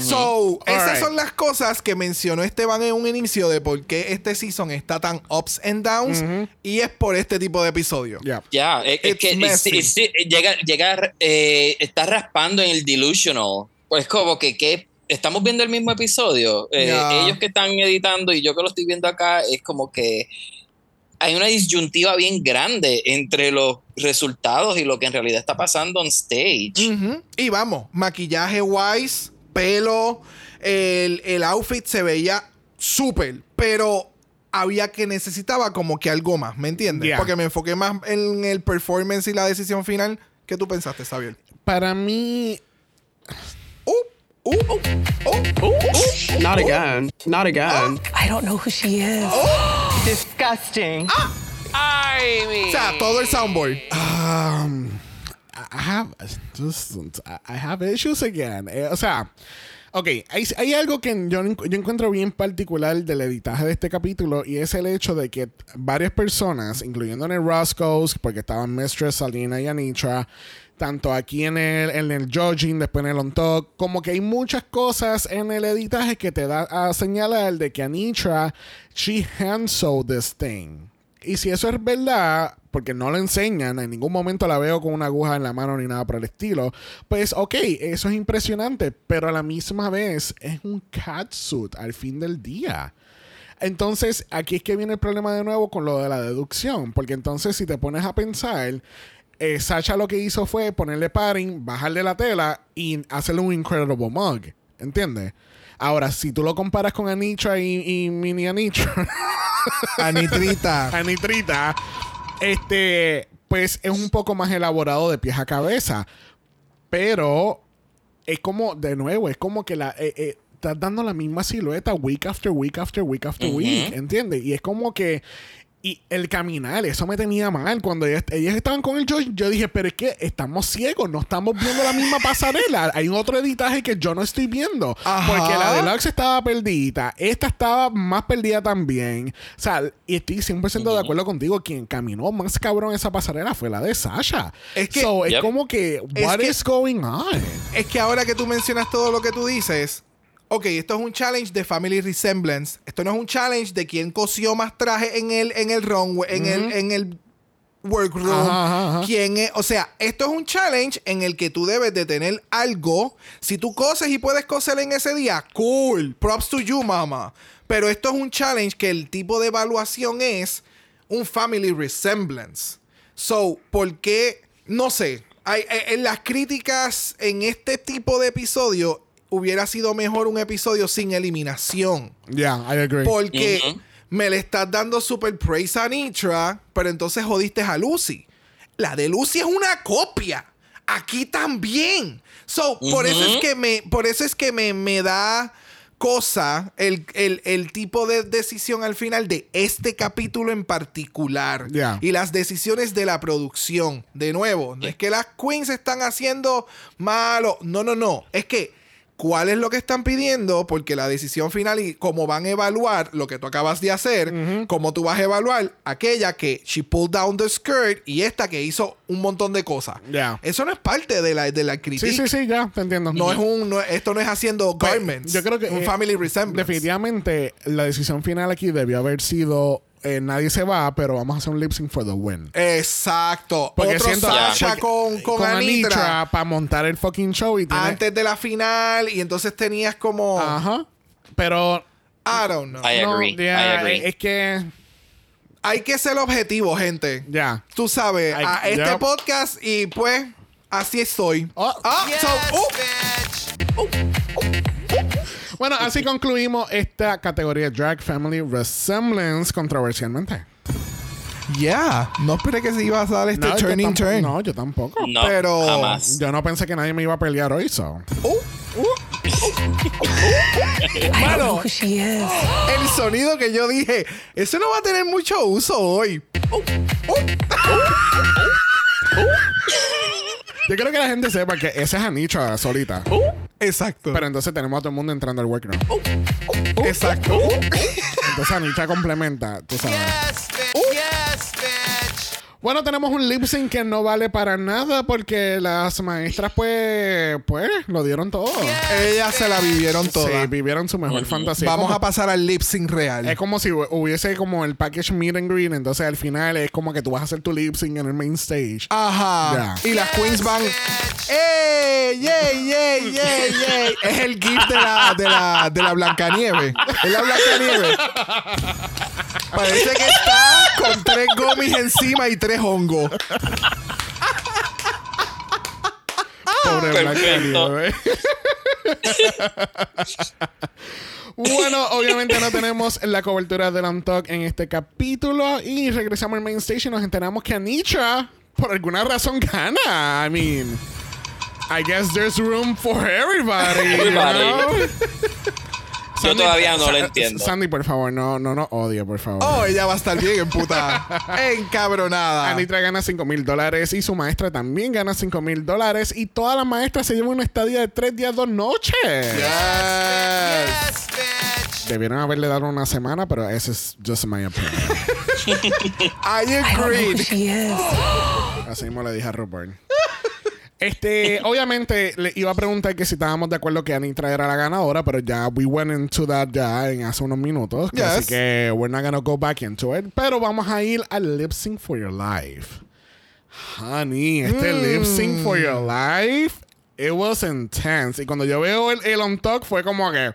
Speaker 2: So, esas
Speaker 1: Alright.
Speaker 2: son las cosas que mencionó Esteban en un inicio de por qué este season está tan ups and downs y es por este tipo de episodio.
Speaker 1: Yeah.
Speaker 5: Ya, es, es
Speaker 2: It's
Speaker 5: que sí, sí, llega, llega eh, está raspando en el delusional. Pues como que, que estamos viendo el mismo episodio. Eh,
Speaker 2: Ya.
Speaker 5: Ellos que están editando y yo que lo estoy viendo acá, es como que hay una disyuntiva bien grande entre los resultados y lo que en realidad está pasando on stage.
Speaker 2: Y vamos, maquillaje wise, pelo, el, el outfit se veía súper, pero había que necesitaba como que algo más, ¿me entiendes?
Speaker 1: Yeah.
Speaker 2: Porque me enfoqué más en el performance y la decisión final. ¿Qué tú pensaste, Xavier?
Speaker 1: Para mí,
Speaker 2: Uh, uh, uh, uh, uh, uh.
Speaker 9: Not again. Not again.
Speaker 8: I don't know who she is.
Speaker 9: Disgusting.
Speaker 4: I mean.
Speaker 2: O sea, todo el soundboard.
Speaker 1: um, I have just I have issues again. Eh, o sea, ok, hay, algo que yo, yo encuentro bien particular del editaje de este capítulo y es el hecho de que varias personas, incluyendo en el Roscoe's, porque estaban Mistress, Salina y Anitra, tanto aquí en el, en el judging, después en el on talk, como que hay muchas cosas en el editaje que te da a señalar de que Anitra, she hand sewed this thing. Y si eso es verdad, porque no lo enseñan, en ningún momento la veo con una aguja en la mano ni nada por el estilo, pues ok, eso es impresionante, pero a la misma vez es un catsuit al fin del día. Entonces, aquí es que viene el problema de nuevo con lo de la deducción, porque entonces si te pones a pensar, eh, Sacha lo que hizo fue ponerle padding, bajarle la tela y hacerle un incredible mug, ¿entiendes? Ahora, si tú lo comparas con Anitra y, y Mini Anitra,
Speaker 2: Anitrita.
Speaker 1: Anitrita, este, pues es un poco más elaborado de pies a cabeza. Pero es como, de nuevo, es como que la. eh, eh, estás dando la misma silueta week after week after week after week, ¿entiendes? Y es como que Y el caminar, eso me tenía mal. Cuando ellas, ellas estaban con el Josh, yo dije, pero es que estamos ciegos, no estamos viendo la misma pasarela. Hay un otro editaje que yo no estoy viendo.
Speaker 2: Ajá.
Speaker 1: Porque la Deluxe estaba perdida. Esta estaba más perdida también. O sea, y estoy 100% de acuerdo contigo. Quien caminó más cabrón esa pasarela fue la de Sasha.
Speaker 2: Es que-
Speaker 1: So, es como que,
Speaker 2: Es
Speaker 1: what
Speaker 2: que-
Speaker 1: is going on?
Speaker 2: Es que ahora que tú mencionas todo lo que tú dices, ok, esto es un challenge de family resemblance. Esto no es un challenge de quién cosió más traje en el, en el runway, en el, en el workroom.
Speaker 1: Ajá, ajá, ajá.
Speaker 2: Quién es, o sea, esto es un challenge en el que tú debes de tener algo. Si tú coses y puedes coser en ese día, cool. Props to you, mama. Pero esto es un challenge que el tipo de evaluación es un family resemblance. So, ¿por qué? No sé. Hay, en las críticas en este tipo de episodio hubiera sido mejor un episodio sin eliminación.
Speaker 1: Yeah, I agree.
Speaker 2: Porque me le estás dando super praise a Nitra, pero entonces jodiste a Lucy. La de Lucy es una copia. Aquí también. So, por eso es que me, por eso es que me, me da cosa el, el- el tipo de decisión al final de este capítulo en particular. Y las decisiones de la producción. De nuevo, no es que las queens están haciendo malo. No, no, no. Es que cuál es lo que están pidiendo, porque la decisión final y cómo van a evaluar lo que tú acabas de hacer, cómo tú vas a evaluar aquella que she pulled down the skirt y esta que hizo un montón de cosas.
Speaker 1: Ya.
Speaker 2: Eso no es parte de la, de la crítica.
Speaker 1: Sí, sí, sí, ya, te entiendo.
Speaker 2: No es un, no- esto no es haciendo
Speaker 1: Pues,
Speaker 2: garments.
Speaker 1: Yo creo que.
Speaker 2: un
Speaker 1: eh,
Speaker 2: family resemblance.
Speaker 1: Definitivamente, la decisión final aquí debió haber sido: eh, nadie se va, pero vamos a hacer un lip sync for the win.
Speaker 2: Exacto.
Speaker 1: Porque
Speaker 2: Otro
Speaker 1: siento
Speaker 2: Sasha
Speaker 1: porque-
Speaker 2: con, con, Anitra,
Speaker 1: para montar el fucking show y tener-
Speaker 2: antes de la final y entonces tenías como
Speaker 1: Ajá. Pero.
Speaker 2: I don't know.
Speaker 5: I
Speaker 1: no,
Speaker 5: agree.
Speaker 1: ya,
Speaker 5: I agree.
Speaker 1: Es que.
Speaker 2: Hay que ser objetivo, gente.
Speaker 1: Ya.
Speaker 2: Tú sabes,
Speaker 1: Ay,
Speaker 2: a este podcast y pues así estoy.
Speaker 1: Oh.
Speaker 2: Ah, so, uh,
Speaker 1: Bueno, así concluimos esta categoría Drag Family Resemblance controversialmente.
Speaker 2: yeah. No esperé que se iba a dar este
Speaker 1: No,
Speaker 2: turning
Speaker 1: tampoco-
Speaker 2: turn.
Speaker 1: No, yo tampoco.
Speaker 5: No,
Speaker 2: Pero-
Speaker 5: jamás.
Speaker 1: Yo no pensé que nadie me iba a pelear hoy, so.
Speaker 2: Uh,
Speaker 8: know who she is.
Speaker 2: el sonido que yo dije, eso no va a tener mucho uso hoy.
Speaker 1: Yo quiero que la gente sepa que esa es Anitra solita.
Speaker 2: Exacto.
Speaker 1: Pero entonces tenemos a todo el mundo entrando al workroom.
Speaker 2: Exacto.
Speaker 1: Entonces Anitra complementa, tú sabes. Bueno, tenemos un lip sync que no vale para nada porque las maestras, pues, pues, lo dieron todo.
Speaker 2: Ellas se la vivieron toda.
Speaker 1: Sí, vivieron su mejor fantasía.
Speaker 2: Vamos
Speaker 1: Como-
Speaker 2: a pasar al lip sync real.
Speaker 1: Es como si hu- hubiese como el package meet and greet, entonces al final es como que tú vas a hacer tu lip sync en el main stage.
Speaker 2: Ajá. Y las queens van. ¡Ey! ¡Yey! ¡Yey! ¡Yey! ¡Yey! Es el gift de la, de la, de la Blancanieve. Es la Blancanieve. Parece que está con tres gomis encima y tres hongos.
Speaker 1: Pobre
Speaker 5: Perfecto.
Speaker 1: Blancanieves. Bueno, obviamente no tenemos la cobertura del Untalk en este capítulo y regresamos al main stage y nos enteramos que Anitra por alguna razón gana. I mean, I guess there's room for everybody. you
Speaker 5: Everybody. Yo todavía no lo entiendo.
Speaker 1: Sandy, por favor, no, no, no odie, por favor.
Speaker 2: Oh, ella va a estar bien en puta. Encabronada.
Speaker 1: Anitra gana 5 mil dólares y su maestra también gana 5 mil dólares y todas las maestras se llevan una estadía de 3 días, 2 noches.
Speaker 2: Yes.
Speaker 1: Debieron haberle dado una semana, pero ese es just my opinion.
Speaker 2: I
Speaker 8: I don't know
Speaker 2: agree.
Speaker 8: who she is.
Speaker 1: Así mismo le dije a Rupert. Este, obviamente le iba a preguntar que si estábamos de acuerdo que Anitra era la ganadora, pero ya we went into that ya en hace unos minutos.
Speaker 2: Yes.
Speaker 1: Así que we're not gonna go back into it. Pero vamos a ir al lip sync for your life. Honey, este lip sync for your life, it was intense. Y cuando yo veo el, el on talk fue como que,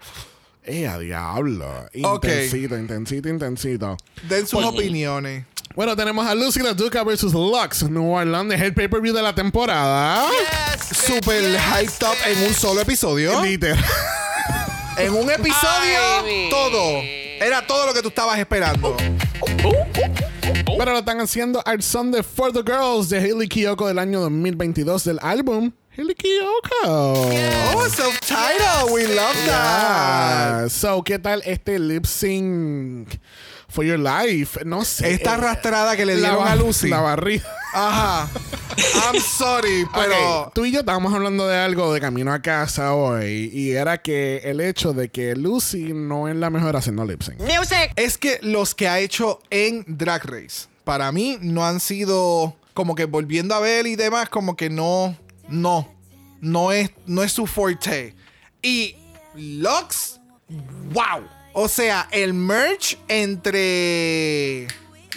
Speaker 1: ¡eh, a diablo! Intensito, intensito, intensito.
Speaker 2: Den sus opiniones.
Speaker 1: Bueno, tenemos a Lucy La Duca versus Lux, New Orleans, el pay-per-view de la temporada.
Speaker 2: Super hyped up en un solo episodio.
Speaker 1: Literal.
Speaker 2: En un episodio,
Speaker 4: Ay,
Speaker 2: todo. Era todo lo que tú estabas esperando.
Speaker 1: Pero lo están haciendo al son de For the Girls de Hailey Kiyoko del año 2022 del álbum Hailey Kiyoko.
Speaker 2: Oh, self-titled. We love that.
Speaker 1: So, ¿qué tal este lip sync for your life. No sé.
Speaker 2: Esta arrastrada que le dieron a Lucy.
Speaker 1: La barriga.
Speaker 2: Ajá. I'm sorry, pero.
Speaker 1: Tú y yo estábamos hablando de algo de camino a casa hoy y era que el hecho de que Lucy no es la mejor haciendo lip sync.
Speaker 2: Es que los que ha hecho en Drag Race, para mí, no han sido como que volviendo a ver y demás, como que no, no, no es, no es su forte. Y Lux, wow. O sea, el merch entre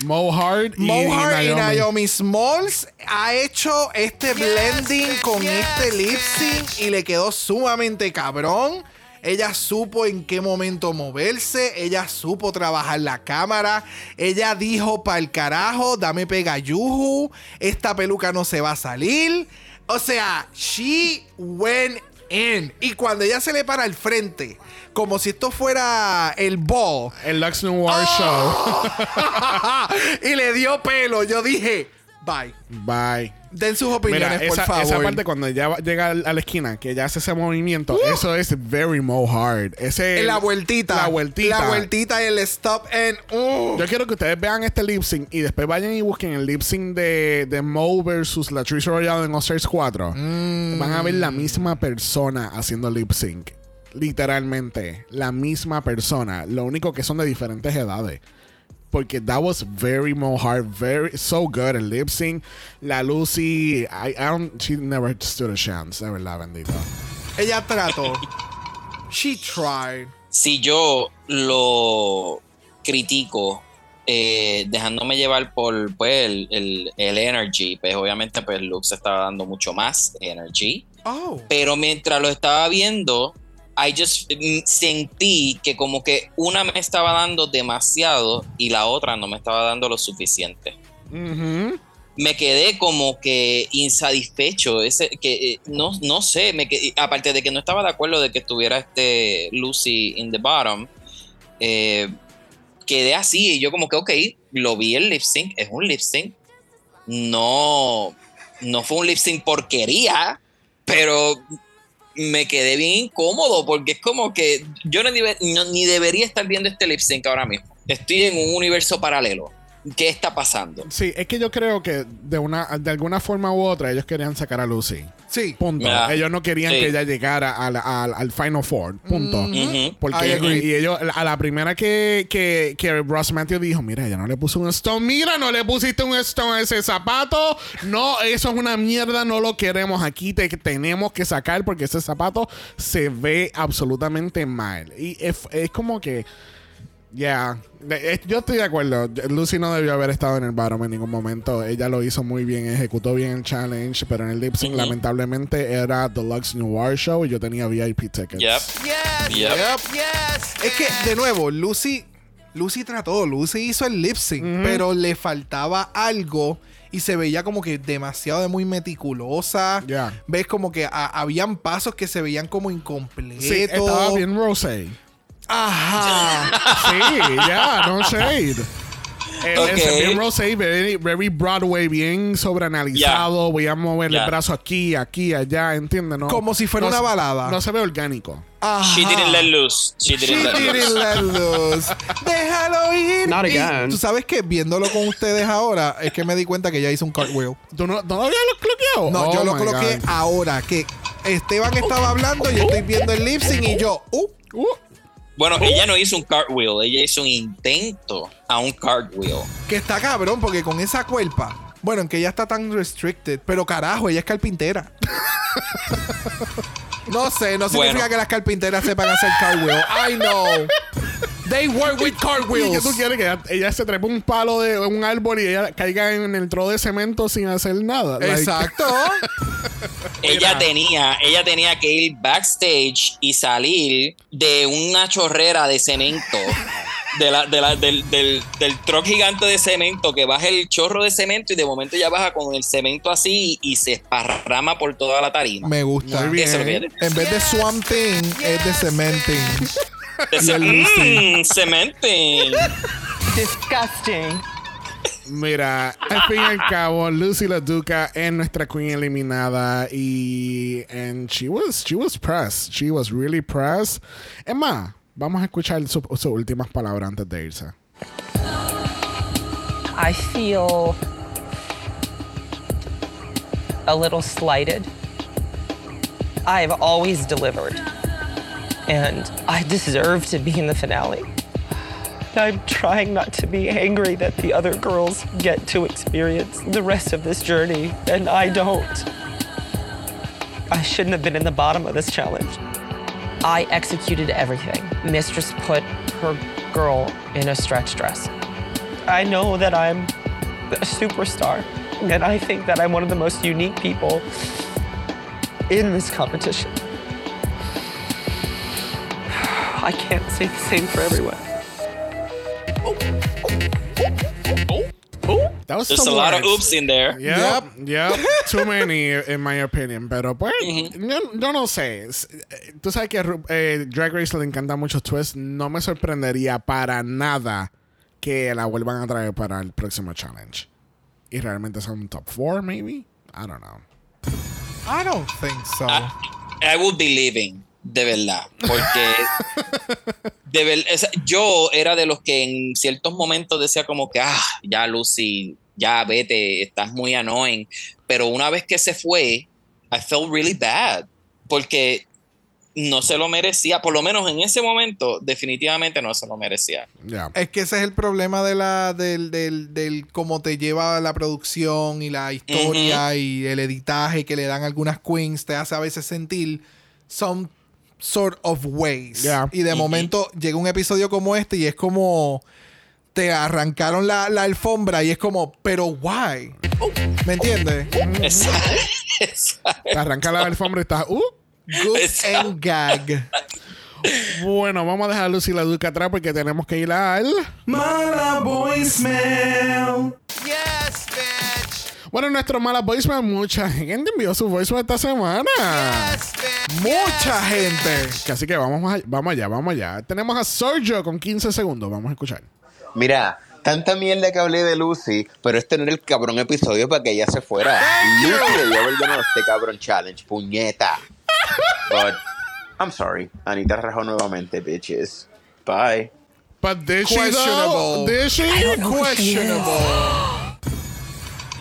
Speaker 1: Mo Hart y,
Speaker 2: y
Speaker 1: Naomi.
Speaker 2: Naomi Smalls ha hecho este blending con este lip sync y le quedó sumamente cabrón. Ella supo en qué momento moverse, ella supo trabajar la cámara, ella dijo para el carajo, dame pegayuju, esta peluca no se va a salir. O sea, she went in. Y cuando ella se le para al frente, como si esto fuera el ball,
Speaker 1: El Lux Noir
Speaker 2: Oh.
Speaker 1: Show.
Speaker 2: y le dio pelo. Yo dije, bye.
Speaker 1: Bye.
Speaker 2: Den sus
Speaker 1: Mira,
Speaker 2: opiniones,
Speaker 1: esa,
Speaker 2: por favor.
Speaker 1: esa parte cuando ella va- llega a la esquina, que ella hace ese movimiento,
Speaker 2: Uh.
Speaker 1: eso es very Mo Hart. Ese,
Speaker 2: la vueltita.
Speaker 1: La vueltita.
Speaker 2: La vueltita y el stop and. uh.
Speaker 1: Yo quiero que ustedes vean este lip sync y después vayan y busquen el lip sync de, de Mo versus la Trish Royale en All-Stars 4.
Speaker 2: Mm.
Speaker 1: Van a ver la misma persona haciendo lip sync. Literalmente, la misma persona. Lo único que son de diferentes edades. Porque that was very Mo Hart, very so good el lip sync. La Lucy, I, I don't, she never stood a chance, de verdad, bendito.
Speaker 2: Ella trató. She tried.
Speaker 5: si yo lo critico eh, dejándome llevar por pues, el, el- el energy, pues obviamente pues Lux estaba dando mucho más energy,
Speaker 2: Oh.
Speaker 5: pero mientras lo estaba viendo, I just mm, sentí que como que una me estaba dando demasiado y la otra no me estaba dando lo suficiente.
Speaker 1: Ujú.
Speaker 5: me quedé como que insatisfecho. Ese, que, eh, no, no sé, me quedé- aparte de que no estaba de acuerdo de que estuviera este Lucy in the bottom, eh, quedé así y yo como que, ok, lo vi el lip sync, es un lip sync. No, no fue un lip sync porquería, pero me quedé bien incómodo porque es como que yo no ni debería estar viendo este lip sync ahora mismo. Estoy en un universo paralelo. ¿Qué está pasando?
Speaker 1: Sí, es que yo creo que de una de alguna forma u otra ellos querían sacar a Lucy.
Speaker 2: Sí.
Speaker 1: Punto.
Speaker 5: Ya.
Speaker 1: Ellos no querían
Speaker 5: Sí.
Speaker 1: que ella llegara al, al- al Final Four. Punto.
Speaker 2: I
Speaker 1: Porque y ellos, a la primera que, que, que Ross Matthew dijo, mira, ella no le puso un stone, mira, no le pusiste un stone a ese zapato, no, eso es una mierda, no lo queremos aquí, te tenemos que sacar porque ese zapato se ve absolutamente mal. Y es, es como que, ya, de- es- yo estoy de acuerdo, Lucy no debió haber estado en el bottom en ningún momento, ella lo hizo muy bien, ejecutó bien el challenge, pero en el lip sync
Speaker 5: Ujú.
Speaker 1: lamentablemente era Deluxe Noir Show y yo tenía VIP tickets.
Speaker 5: Yep. Yep.
Speaker 2: Yep. Es que, de nuevo, Lucy, Lucy trató, Lucy hizo el lip sync, pero le faltaba algo y se veía como que demasiado de muy meticulosa.
Speaker 1: Ya.
Speaker 2: Ves como que a- habían pasos que se veían como incompletos.
Speaker 1: Sí, estaba bien rosé.
Speaker 2: Ajá.
Speaker 1: Sí, ya, no shade. El,
Speaker 5: Ok.
Speaker 1: ese bien rosé, very, very Broadway, bien sobreanalizado. Voy a mover el brazo aquí, aquí, allá, ¿entiendes? No,
Speaker 2: Como si fuera
Speaker 1: no
Speaker 2: una
Speaker 1: se-
Speaker 2: balada.
Speaker 1: No se ve orgánico.
Speaker 2: Ajá.
Speaker 5: She didn't let loose. She
Speaker 2: She
Speaker 5: didn't let
Speaker 2: didn't
Speaker 5: loose.
Speaker 2: let loose. Déjalo ir.
Speaker 9: Not
Speaker 2: Y
Speaker 9: again.
Speaker 2: Tú sabes que viéndolo con ustedes ahora, es que me di cuenta que ya hizo un cartwheel.
Speaker 1: ¿Tú no, todavía lo cloqueado?
Speaker 2: No,
Speaker 1: Oh
Speaker 2: yo lo
Speaker 1: my
Speaker 2: coloqué
Speaker 1: God.
Speaker 2: ahora que Esteban estaba hablando, yo estoy viendo el lip sync y yo, uh,
Speaker 1: Uh,
Speaker 5: Bueno, ella no hizo un cartwheel, ella hizo un intento a un cartwheel.
Speaker 2: que está cabrón porque con esa cuerpa, bueno, en que ella está tan restricted, pero carajo, ella es carpintera. no sé, no significa
Speaker 5: Bueno.
Speaker 2: que las carpinteras sepan hacer cartwheel. I know. They work with
Speaker 1: ¿Y qué
Speaker 2: cartwheels.
Speaker 1: tú quieres? Que ella, ella se trepe un palo de un árbol y ella caiga en el trozo de cemento sin hacer nada. Like,
Speaker 2: Exacto.
Speaker 5: Ella tenía, ella tenía que ir backstage y salir de una chorrera de cemento. De la, de la- del, del, del truck gigante de cemento que baja el chorro de cemento y de momento ya baja con el cemento así y, y se esparrama por toda la tarima.
Speaker 2: Me gusta.
Speaker 1: Muy bien.
Speaker 5: Eso es lo que ella-
Speaker 2: En vez de swamp thing, es de cementing.
Speaker 5: ce- mm, cementing.
Speaker 9: Disgusting.
Speaker 1: Mira, al fin y al cabo, Lucy La Duca es nuestra queen eliminada y and she was she was pressed. She was really pressed. Emma, vamos a escuchar su- sus últimas palabras antes de irse.
Speaker 9: I feel a little slighted. I've always delivered, and I deserve to be in the finale. I'm trying not to be angry that the other girls get to experience the rest of this journey, and I don't. I shouldn't have been in the bottom of this challenge. I executed everything. Mistress put her girl in a stretch dress. I know that I'm a superstar, and I think that I'm one of the most unique people in this competition. I can't say the same for everyone.
Speaker 1: That was
Speaker 5: There's a
Speaker 1: some
Speaker 5: lot of oops in there.
Speaker 1: Yep, yep. Too many, in my opinion. Pero pues, yo, yo no sé. Es- Tú sabes que a eh, Drag Race le encanta muchos twists. No me sorprendería para nada que la vuelvan a traer para el próximo challenge. Y realmente son un top 4, maybe? I don't know.
Speaker 2: I don't think so.
Speaker 5: I would be leaving, de verdad. Porque de ver- yo era de los que en ciertos momentos decía como que, ah, ya Lucy, ya vete, estás muy annoying. Pero una vez que se fue, I felt really bad. Porque no se lo merecía, por lo menos en ese momento, definitivamente no se lo merecía.
Speaker 1: Ya.
Speaker 2: Es que ese es el problema de la, del, del, del cómo te lleva la producción y la historia y el editaje que le dan algunas queens, te hace a veces sentir some sort of ways.
Speaker 1: Yeah.
Speaker 2: Y de momento llega un episodio como este y es como te arrancaron la, la alfombra y es como, pero why? ¿Me entiendes?
Speaker 5: Exacto. Exacto.
Speaker 1: Te arranca la alfombra y estás. Uh.
Speaker 2: Good
Speaker 5: Exacto.
Speaker 2: and gag.
Speaker 1: Bueno, vamos a dejar a Lucy la Duca atrás porque tenemos que ir al.
Speaker 8: Mala voicemail.
Speaker 2: Yes, bitch.
Speaker 1: Bueno, nuestro mala voicemail, mucha gente envió su voicemail esta semana.
Speaker 2: Mucha gente.
Speaker 1: Así que vamos, a- vamos allá, vamos allá. Tenemos a Sergio con 15 segundos. Vamos a escuchar.
Speaker 10: Mira, tanta mierda que hablé de Lucy, pero este no era el cabrón episodio para que ella se fuera. Lucy debió haber ganado este cabrón challenge, puñeta. But, I'm sorry. Anita rajó nuevamente, bitches. Bye.
Speaker 1: But did she
Speaker 2: Questionable.
Speaker 1: though? Did she?
Speaker 2: Questionable.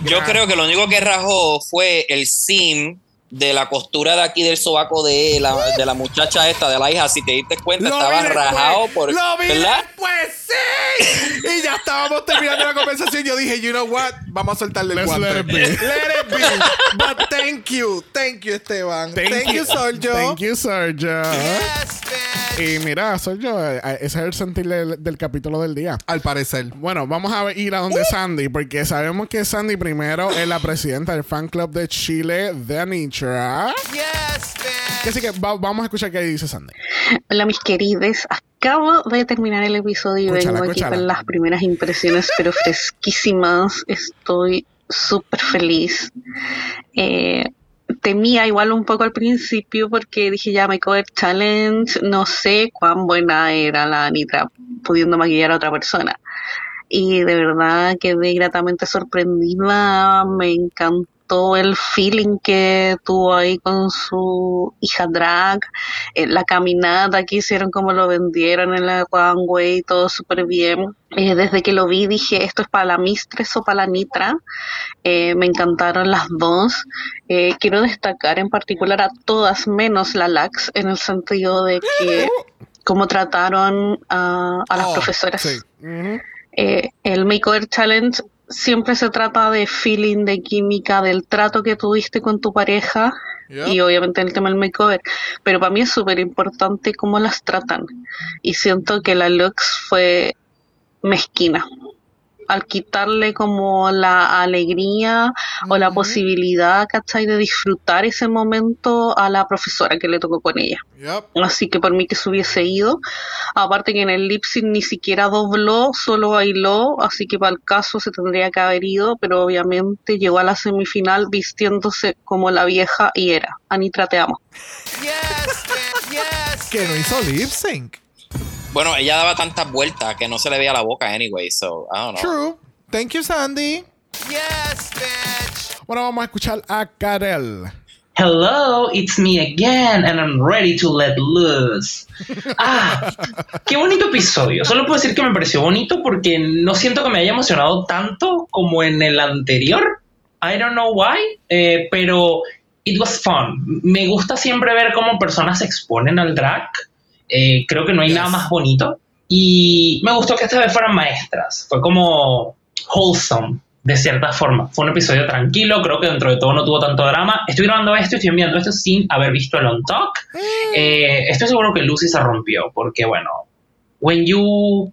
Speaker 5: Yo creo que lo único que rajó fue el sim de la costura de aquí del sobaco de la, de la muchacha esta, de la hija. Si te diste cuenta,
Speaker 2: Lo
Speaker 5: estaba rajado
Speaker 2: después.
Speaker 5: por.
Speaker 2: Lo vi
Speaker 5: ¿Verdad?
Speaker 2: después, sí. Y ya estábamos terminando la conversación. Yo dije, you know what? Vamos a soltarle el guante.
Speaker 1: let it be.
Speaker 2: Let it be. But thank you. Thank you, Esteban. Thank, you, Sergio.
Speaker 1: Thank you, Sergio.
Speaker 2: Yes, bitch.
Speaker 1: Y mira, Sergio, eh, ese es el sentir del, del capítulo del día.
Speaker 2: Al parecer.
Speaker 1: Bueno, vamos a ir a donde Sandy, porque sabemos que Sandy primero es la presidenta del fan club de Chile de Anitra.
Speaker 2: Yes, bitch.
Speaker 1: Así que va- vamos a escuchar qué dice Sandy.
Speaker 6: Hola mis querides, acabo de terminar el episodio y vengo aquí con las primeras impresiones, pero fresquísimas. Estoy súper feliz. Eh, temía igual un poco al principio porque dije ya Makeover Challenge, no sé cuán buena era la Anitra pudiendo maquillar a otra persona. Y de verdad quedé gratamente sorprendida, me encantó el feeling que tuvo ahí con su hija drag, eh, la caminata que hicieron como lo vendieron en la One Way, todo súper bien. Eh, desde que lo vi dije, esto es para la Mistress o para la Nitra. Eh, me encantaron las dos. Quiero destacar en particular a todas menos la Lax, en el sentido de que cómo trataron a, a las
Speaker 2: Oh,
Speaker 6: profesoras.
Speaker 2: sí.
Speaker 6: El Makeover Challenge siempre se trata de feeling, de química, del trato que tuviste con tu pareja y obviamente el tema del makeover. Pero para mí es súper importante cómo las tratan. Y siento que la Lux fue mezquina. Al quitarle como la alegría o la posibilidad, ¿cachai? De disfrutar ese momento a la profesora que le tocó con ella.
Speaker 2: Yep.
Speaker 6: Así que por mí que se hubiese ido. Aparte que en el lip sync ni siquiera dobló, solo bailó, así que para el caso se tendría que haber ido, pero obviamente llegó a la semifinal vistiéndose como la vieja y era. Anitra, te amo.
Speaker 2: Que no hizo lip sync.
Speaker 5: Bueno, ella daba tantas vueltas que no se le veía la boca anyway, so I don't know.
Speaker 2: True. Thank you, Sandy.
Speaker 1: Bueno, vamos a escuchar a Karel.
Speaker 7: Hello, it's me again, and I'm ready to let loose. Ah, qué bonito episodio. Solo puedo decir que me pareció bonito porque no siento que me haya emocionado tanto como en el anterior. I don't know why, eh, pero it was fun. Me gusta siempre ver cómo personas se exponen al drag. Eh, creo que no hay nada más bonito. Y me gustó que esta vez fueran maestras. Fue como wholesome, de cierta forma. Fue un episodio tranquilo, creo que dentro de todo no tuvo tanto drama. Estoy grabando esto y estoy enviando esto sin haber visto el on talk. Eh, estoy seguro que Lucy se rompió, porque bueno, when you...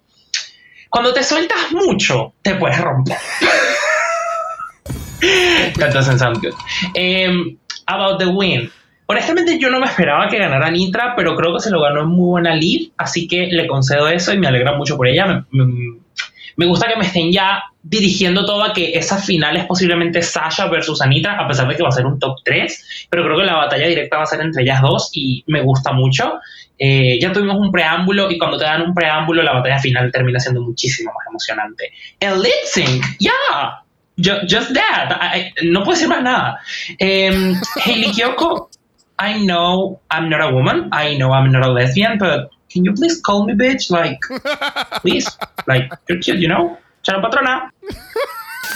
Speaker 7: Cuando te sueltas mucho, te puedes romper. That doesn't sound good. Em, about the win. Honestamente yo no me esperaba que ganara Nitra, pero creo que se lo ganó en muy buena lead, así que le concedo eso y me alegra mucho por ella. Me, me- gusta que me estén ya dirigiendo todo a que esa final es posiblemente Sasha versus Anitra, a pesar de que va a ser un top 3, pero creo que la batalla directa va a ser entre ellas dos y me gusta mucho. Eh, ya tuvimos un preámbulo y cuando te dan un preámbulo la batalla final termina siendo muchísimo más emocionante. El lip sync, yeah, Ju- just that, no puedo decir más nada. Hailey Kyoko, I know I'm not a woman, I know I'm not a lesbian, but can you please call me bitch? Like, please, like, you're cute, you know? Chao, patrona.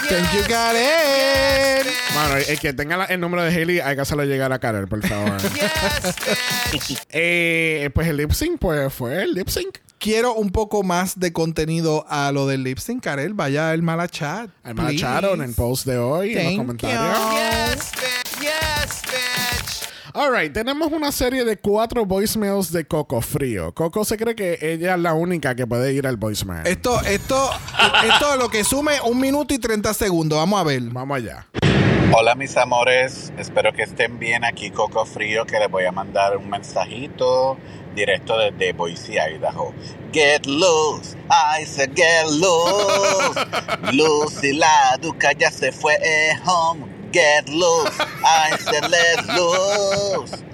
Speaker 2: Thank you, Karen.
Speaker 1: Mano, el que tenga la- el número de Haley, hay que hacerlo llegar a Karel, por favor. eh, pues el lip sync, pues fue el lip sync.
Speaker 2: Quiero un poco más de contenido a lo del lip sync, Karel. Vaya el mala chat.
Speaker 1: Al macharon en el post de hoy, en los
Speaker 2: Thank
Speaker 1: comentarios. Alright, tenemos una serie de cuatro voicemails de Coco Frío. Coco se cree que ella es la única que puede ir al voicemail.
Speaker 2: Esto, esto, esto es lo que sume un minuto y 30 segundos. Vamos a ver.
Speaker 1: Vamos allá.
Speaker 11: Hola mis amores, espero que estén bien aquí Coco Frío que les voy a mandar un mensajito directo desde Boise, Idaho. Get loose, I said get loose. Lucy la Duca ya se fue eh, home. Get loose, I said let's loose.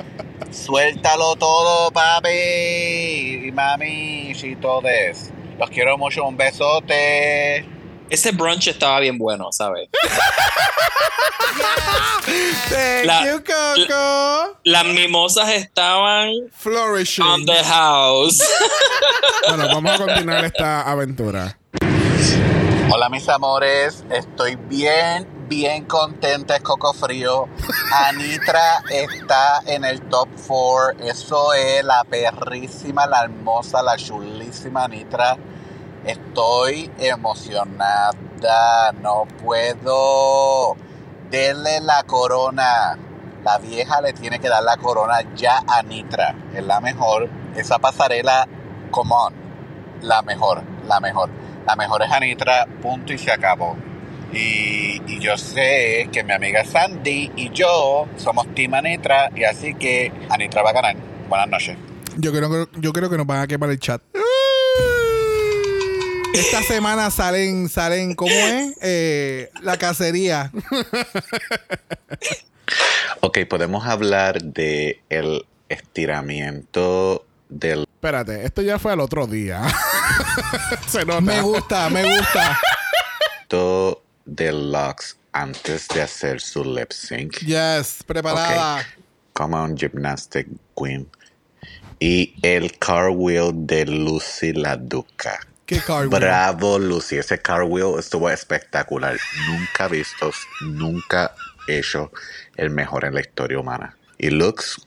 Speaker 11: Suéltalo todo, papi y mami, y todes. Los quiero mucho, un besote.
Speaker 5: Ese brunch estaba bien bueno, ¿sabes?
Speaker 2: Thank
Speaker 5: La-
Speaker 2: you, Coco.
Speaker 5: Las mimosas estaban
Speaker 2: Flourishing.
Speaker 5: on the house.
Speaker 1: Bueno, vamos a continuar esta aventura.
Speaker 11: Hola mis amores, estoy bien, bien contenta, es Coco Frío. Anitra está en el top 4, eso es la perrísima, la hermosa, la chulísima Anitra. Estoy emocionada, no puedo. Denle la corona. La vieja le tiene que dar la corona ya a Nitra. Es la mejor. Esa pasarela, come on. La mejor, la mejor. La mejor es Anitra, punto y se acabó. Y, y yo sé que mi amiga Sandy y yo somos Team Anitra y así que Anitra va a ganar. Buenas noches.
Speaker 2: Yo creo, yo creo que nos van a quemar el chat. Esta semana salen, salen, ¿cómo es? Eh, la cacería.
Speaker 11: Ok, podemos hablar de el estiramiento del
Speaker 1: Espérate, esto ya fue al otro día. se nota.
Speaker 2: Me gusta, me gusta.
Speaker 11: to- del Lux antes de hacer su lip sync.
Speaker 2: Yes, preparada.
Speaker 11: Come on, Gymnastic Queen. Y el cartwheel de Lucy la Duca.
Speaker 2: ¿Qué cartwheel?
Speaker 11: Bravo, Lucy. Ese cartwheel estuvo espectacular. Nunca visto, nunca hecho el mejor en la historia humana. Y Lux,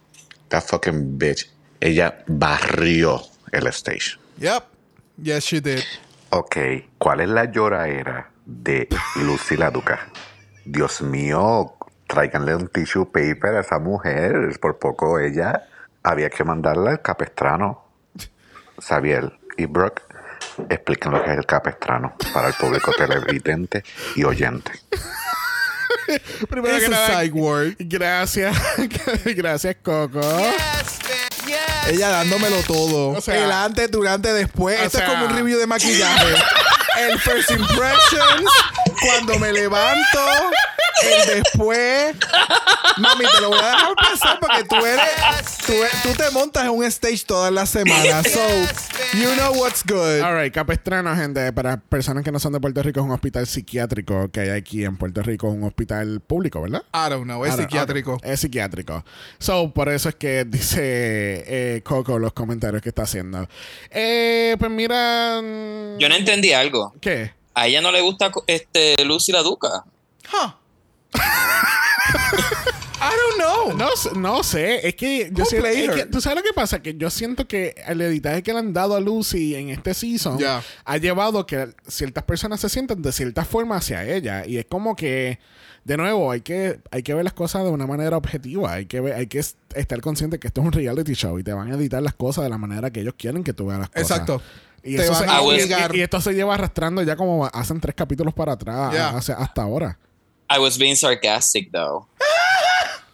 Speaker 11: that fucking bitch, ella barrió el stage.
Speaker 2: Yep. Yes, she did.
Speaker 11: Ok, ¿cuál es la lloraera de Lucy la Duca? Dios mío, tráiganle un tissue paper a esa mujer. Por poco ella había que mandarla al capestrano. Xavier y Brooke, expliquen lo que es el capestrano para el público televidente y oyente.
Speaker 1: Primero que nada,
Speaker 2: side word.
Speaker 1: gracias. gracias, Coco.
Speaker 2: Ella dándomelo todo.
Speaker 1: O sea-
Speaker 2: el antes, durante, después.
Speaker 1: o
Speaker 2: Esto
Speaker 1: sea-
Speaker 2: es como un review de maquillaje. el first impressions, cuando me levanto, el después. Mami, te lo voy a dejar pasar porque tú eres. Tú, eres- tú te montas en un stage todas las semanas. So, you know what's good.
Speaker 1: All right, Capestrano, gente, para personas que no son de Puerto Rico, es un hospital psiquiátrico que hay aquí en Puerto Rico, un hospital público, ¿verdad?
Speaker 2: I don't know, es
Speaker 1: don't-
Speaker 2: psiquiátrico.
Speaker 1: Es psiquiátrico. So, por eso es que dice eh, Coco los comentarios que está haciendo. Eh, pues mira.
Speaker 5: Yo no entendí algo.
Speaker 1: ¿Qué?
Speaker 5: A ella no le gusta este Lucy la Duca.
Speaker 2: Huh. I don't know.
Speaker 1: No, sé- no sé, es que yo
Speaker 2: Who
Speaker 1: siento, es que- tú sabes lo que pasa, que yo siento que el editaje que le han dado a Lucy en este season ha llevado que ciertas personas se sientan de cierta forma hacia ella y es como que de nuevo hay que hay que ver las cosas de una manera objetiva, hay que ver- hay que es- estar consciente que esto es un reality show y te van a editar las cosas de la manera que ellos quieren que tú veas las cosas.
Speaker 2: Exacto.
Speaker 1: Y,
Speaker 2: Te
Speaker 1: eso
Speaker 2: van
Speaker 1: se-
Speaker 2: a
Speaker 1: y-
Speaker 2: obligar.
Speaker 1: y- y esto se lleva arrastrando ya como hacen tres capítulos para atrás
Speaker 2: Ya.
Speaker 1: hace- hasta ahora.
Speaker 5: I was being sarcastic though.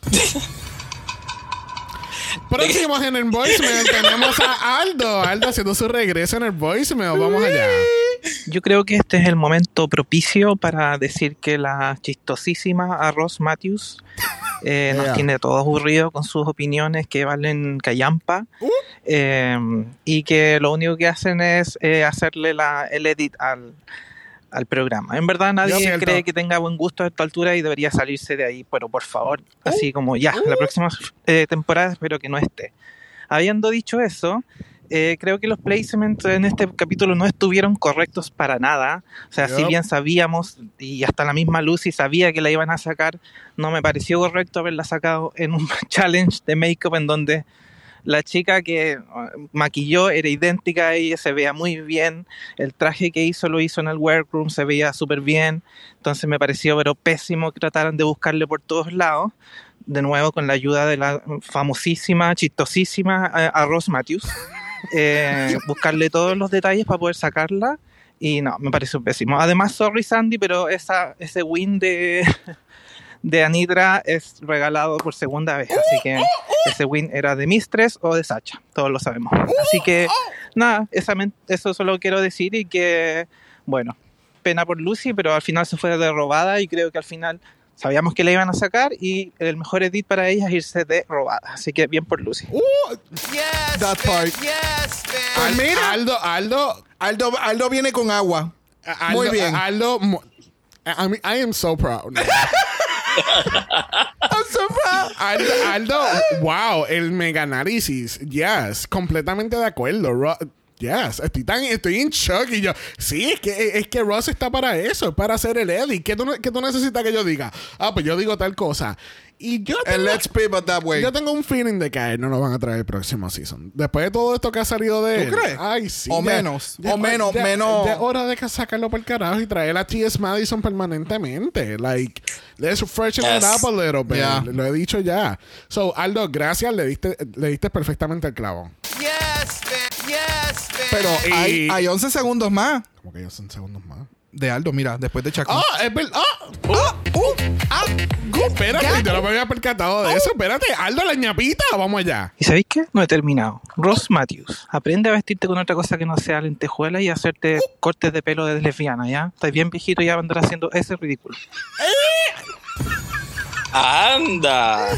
Speaker 1: Próximos en el voicemail tenemos a Aldo. Aldo haciendo su regreso en el voicemail. Vamos allá.
Speaker 12: Yo creo que este es el momento propicio para decir que la chistosísima Arroz Matthews eh, nos
Speaker 1: Yeah.
Speaker 12: tiene todos aburridos con sus opiniones que valen callampa
Speaker 1: Uh.
Speaker 12: eh, y que lo único que hacen es eh, hacerle la, el edit al, al programa. En verdad nadie cree que tenga buen gusto a esta altura y debería salirse de ahí, pero por favor,
Speaker 1: Uh.
Speaker 12: así como ya, la próxima eh, temporada espero que no esté. Habiendo dicho eso, eh, creo que los placements en este capítulo no estuvieron correctos para nada. O sea, si bien sabíamos, y hasta la misma Lucy sabía que la iban a sacar, no me pareció correcto haberla sacado en un challenge de make-up en donde la chica que uh, maquilló era idéntica a ella, se veía muy bien. El traje que hizo lo hizo en el workroom, se veía súper bien. Entonces me pareció pero pésimo que trataran de buscarle por todos lados. De nuevo con la ayuda de la famosísima, chistosísima eh, Arroz Matthews. Eh, buscarle todos los detalles para poder sacarla. Y no, me pareció pésimo. Además, sorry Sandy, pero esa, ese win de, de Anitra es regalado por segunda vez. Así que ese win era de Mistress o de Sacha. Todos lo sabemos. Así que nada, esa eso solo quiero decir y que, bueno, pena por Lucy, pero al final se fue de robada y creo que al final sabíamos que la iban a sacar y el mejor edit para ella es irse de robada. Así que bien por Lucy.
Speaker 2: That part. Pues mira,
Speaker 1: Aldo, Aldo,
Speaker 2: Aldo, Aldo viene con agua.
Speaker 1: Aldo,
Speaker 2: Muy bien.
Speaker 1: Aldo, I, mean, I am so proud.
Speaker 2: I'm so proud.
Speaker 1: Aldo, wow, el mega análisis. Yes, completamente de acuerdo. Yes, estoy tan, estoy en shock y yo, sí, es que, es que Ross está para eso, es para hacer el edit. ¿Qué tú, qué tú necesitas que yo diga? Ah, pues yo digo tal cosa. Y yo
Speaker 2: And
Speaker 1: tengo,
Speaker 2: let's pivot that way.
Speaker 1: yo tengo un feeling de que a él no lo van a traer el próximo season. Después de todo esto que ha salido de
Speaker 2: ¿Tú
Speaker 1: él.
Speaker 2: crees?
Speaker 1: Ay, sí.
Speaker 2: O
Speaker 1: ya-
Speaker 2: menos,
Speaker 1: ya-
Speaker 2: o menos,
Speaker 1: ya-
Speaker 2: menos.
Speaker 1: Ya hora de que sacarlo por el carajo y traer a T.S. Madison permanentemente. Like, let's freshen it
Speaker 5: Yes.
Speaker 1: up a little bit.
Speaker 2: Yeah.
Speaker 1: Lo he dicho ya. So, Aldo, gracias. Le diste, le diste perfectamente el clavo. Pero, y...
Speaker 2: Hay, hay 11 segundos más
Speaker 1: Como que ellos son segundos más.
Speaker 2: De Aldo, mira, después de Chaco.
Speaker 1: ¡Ah! es verdad. ¡Ah! ¡Ah! ¡Uh! ¡Ah! Espérate, yo no me había percatado de eso. Espérate, Aldo, la ñapita. Vamos allá.
Speaker 12: ¿Y sabéis qué? No he terminado. Ross Matthews, aprende a vestirte con otra cosa que no sea lentejuela y hacerte cortes de pelo de lesbiana, ¿ya? Estás bien viejito y ya va a andar haciendo ese ridículo.
Speaker 5: Anda.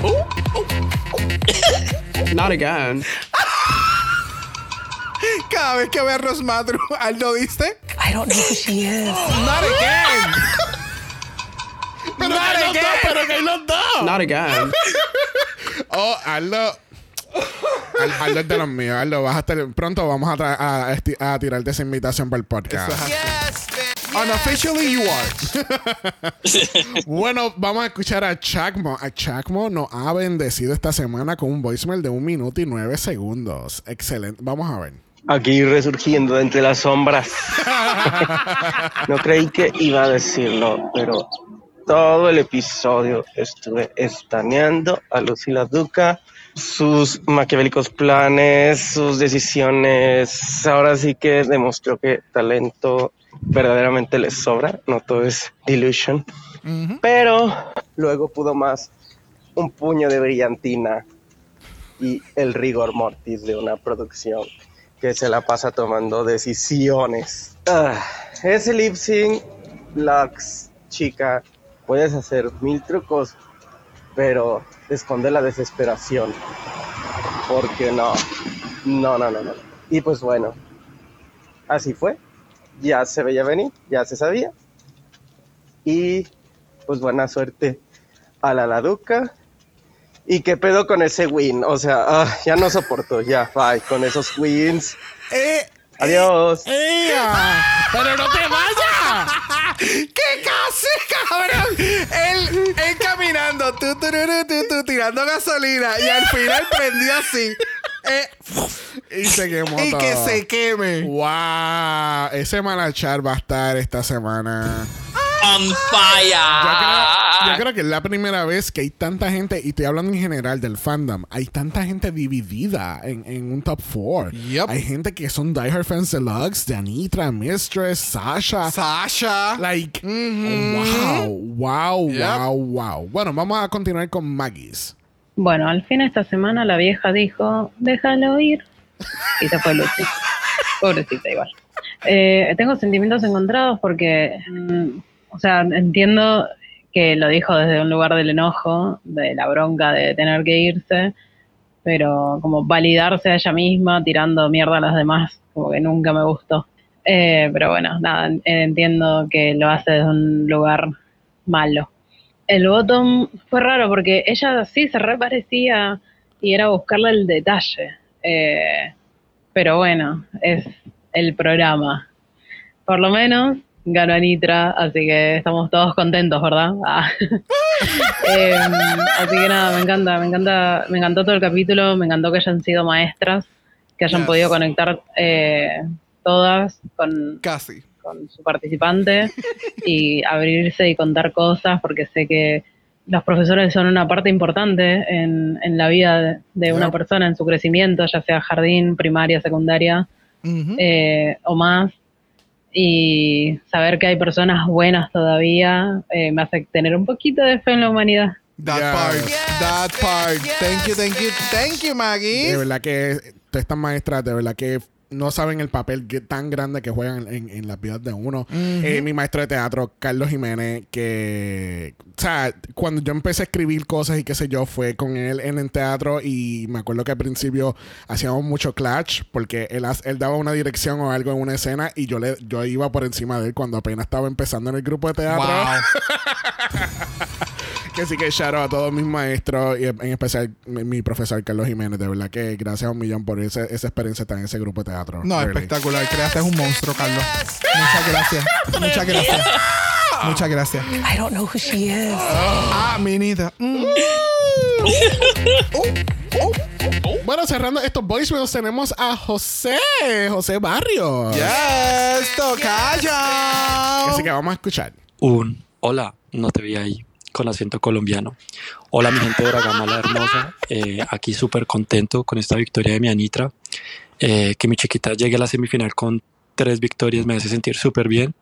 Speaker 13: Not again.
Speaker 2: Cada vez que ve a Rosmadru, Aldo dice,
Speaker 9: I don't know who she is.
Speaker 2: Not again.
Speaker 1: Pero que hay los dos, pero que hay los dos.
Speaker 13: Not again.
Speaker 1: Oh, Aldo. Al- Aldo es de los míos. Aldo, vas a estar, pronto vamos a, a, esti- a tirarte esa invitación para el podcast.
Speaker 2: Unofficially you are.
Speaker 1: Bueno, vamos a escuchar a Chacmo. A Chacmo nos ha bendecido esta semana con un voicemail de un minuto y nueve segundos. Excelente. Vamos a ver.
Speaker 14: Aquí resurgiendo de entre las sombras. No creí que iba a decirlo, pero todo el episodio estuve estaneando a Lucila Duca, sus maquiavélicos planes, sus decisiones. Ahora sí que demostró que talento verdaderamente les sobra, no todo es delusion. Pero luego pudo más un puño de brillantina y el rigor mortis de una producción que se la pasa tomando decisiones. Ah, ese lip sync Lux, chica, puedes hacer mil trucos, pero esconde la desesperación. Porque no, no, no, no, no. Y pues bueno, así fue. Ya se veía venir, ya se sabía. Y pues buena suerte a la Laduca. ¿Y qué pedo con ese win? O sea, ah, ya no soporto, ya, bye, con esos wins.
Speaker 1: Eh,
Speaker 14: Adiós.
Speaker 1: ¡Ea! ¡Pero no te vayas!
Speaker 2: ¡Qué casi, cabrón! Él, él caminando, tú, tururu, tú, tú, tirando gasolina y al final prendió así. Eh,
Speaker 1: Y se quemó
Speaker 2: y que se queme.
Speaker 1: ¡Wow! Ese Malachar va a estar esta semana.
Speaker 5: On
Speaker 1: Yo
Speaker 5: fire.
Speaker 1: creo, yo creo que es la primera vez que hay tanta gente, y estoy hablando en general del fandom, hay tanta gente dividida en, en un top 4. Hay gente que son diehard fans de Lux, de Anitra, Mistress, Sasha.
Speaker 2: Sasha.
Speaker 1: Like, wow, wow,
Speaker 2: Yep.
Speaker 1: wow, wow. Bueno, vamos a continuar con Maggie's.
Speaker 15: Bueno, al fin esta semana la vieja dijo, déjalo ir. Y se fue Lucy. Pobrecita igual. Eh, tengo sentimientos encontrados porque, mm, o sea, entiendo que lo dijo desde un lugar del enojo, de la bronca de tener que irse, pero como validarse a ella misma tirando mierda a los demás, como que nunca me gustó. Eh, pero bueno, nada, en- entiendo que lo hace desde un lugar malo. El bottom fue raro porque ella sí se reparecía y era buscarle el detalle. Eh, pero bueno, es el programa. Por lo menos ganó Anitra, así que estamos todos contentos, ¿verdad? Ah. Eh, así que nada, me encanta, me encanta, me encantó todo el capítulo, me encantó que hayan sido maestras, que hayan
Speaker 2: Yes.
Speaker 15: podido conectar eh, todas con,
Speaker 2: Casi.
Speaker 15: con su participante y abrirse y contar cosas, porque sé que los profesores son una parte importante en, en la vida de, de una persona, en su crecimiento, ya sea jardín, primaria, secundaria eh, o más. Y saber que hay personas buenas todavía eh, me hace tener un poquito de fe en la humanidad.
Speaker 2: That part. That part. Thank you, thank you, thank you, Maggie.
Speaker 1: De verdad que todas estas maestras, de verdad que no saben el papel que- tan grande que juegan en, en las vidas de uno. Eh, mi maestro de teatro, Carlos Jiménez, que, o sea, cuando yo empecé a escribir cosas y qué sé yo, fue con él en el teatro y me acuerdo que al principio hacíamos mucho clash porque él, él daba una dirección o algo en una escena y yo, le, yo iba por encima de él cuando apenas estaba empezando en el grupo de teatro. Que sí que shout out a todos mis maestros y en especial mi, mi profesor Carlos Jiménez. De verdad que gracias a un millón por esa, esa experiencia tan en ese grupo de teatro.
Speaker 2: No,
Speaker 1: Really.
Speaker 2: espectacular. Creaste un monstruo, Carlos. Muchas gracias. Muchas gracias. Muchas gracias.
Speaker 9: I don't know who she is.
Speaker 2: Ah, minita. Mm.
Speaker 1: Bueno, cerrando estos voicemails, tenemos a José, José Barrio.
Speaker 2: Yes, tocaya.
Speaker 1: Así que vamos a escuchar.
Speaker 16: Un hola, no te vi ahí, con acento colombiano. Hola, mi gente de Bragamala hermosa. Eh, aquí súper contento con esta victoria de mi Anitra. Eh, que mi chiquita llegue a la semifinal con tres victorias me hace sentir súper bien.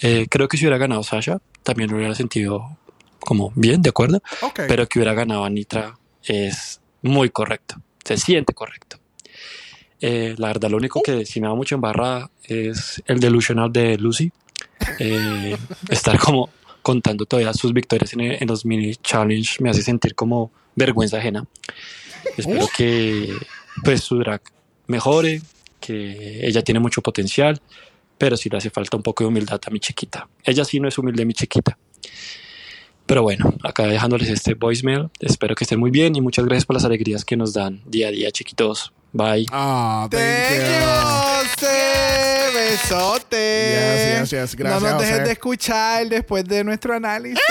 Speaker 16: Eh, creo que si hubiera ganado Sasha, también lo hubiera sentido como bien, de acuerdo.
Speaker 2: Ok.
Speaker 16: Pero que hubiera ganado Anitra es muy correcto. Se siente correcto. Eh, la verdad, lo único que sí me da mucho embarrada es el delusional de Lucy. Eh, estar como contando todavía sus victorias en, en los mini challenge me hace sentir como vergüenza ajena. Espero que pues su drag mejore, que ella tiene mucho potencial, pero sí le hace falta un poco de humildad a mi chiquita. Ella sí no es humilde, mi chiquita. Pero bueno, acá dejándoles este voicemail. Espero que estén muy bien y muchas gracias por las alegrías que nos dan día a día, chiquitos. Bye.
Speaker 1: Ah,
Speaker 2: Besote.
Speaker 1: Yes, yes, yes.
Speaker 2: No nos dejes
Speaker 1: José.
Speaker 2: de escuchar después de nuestro análisis.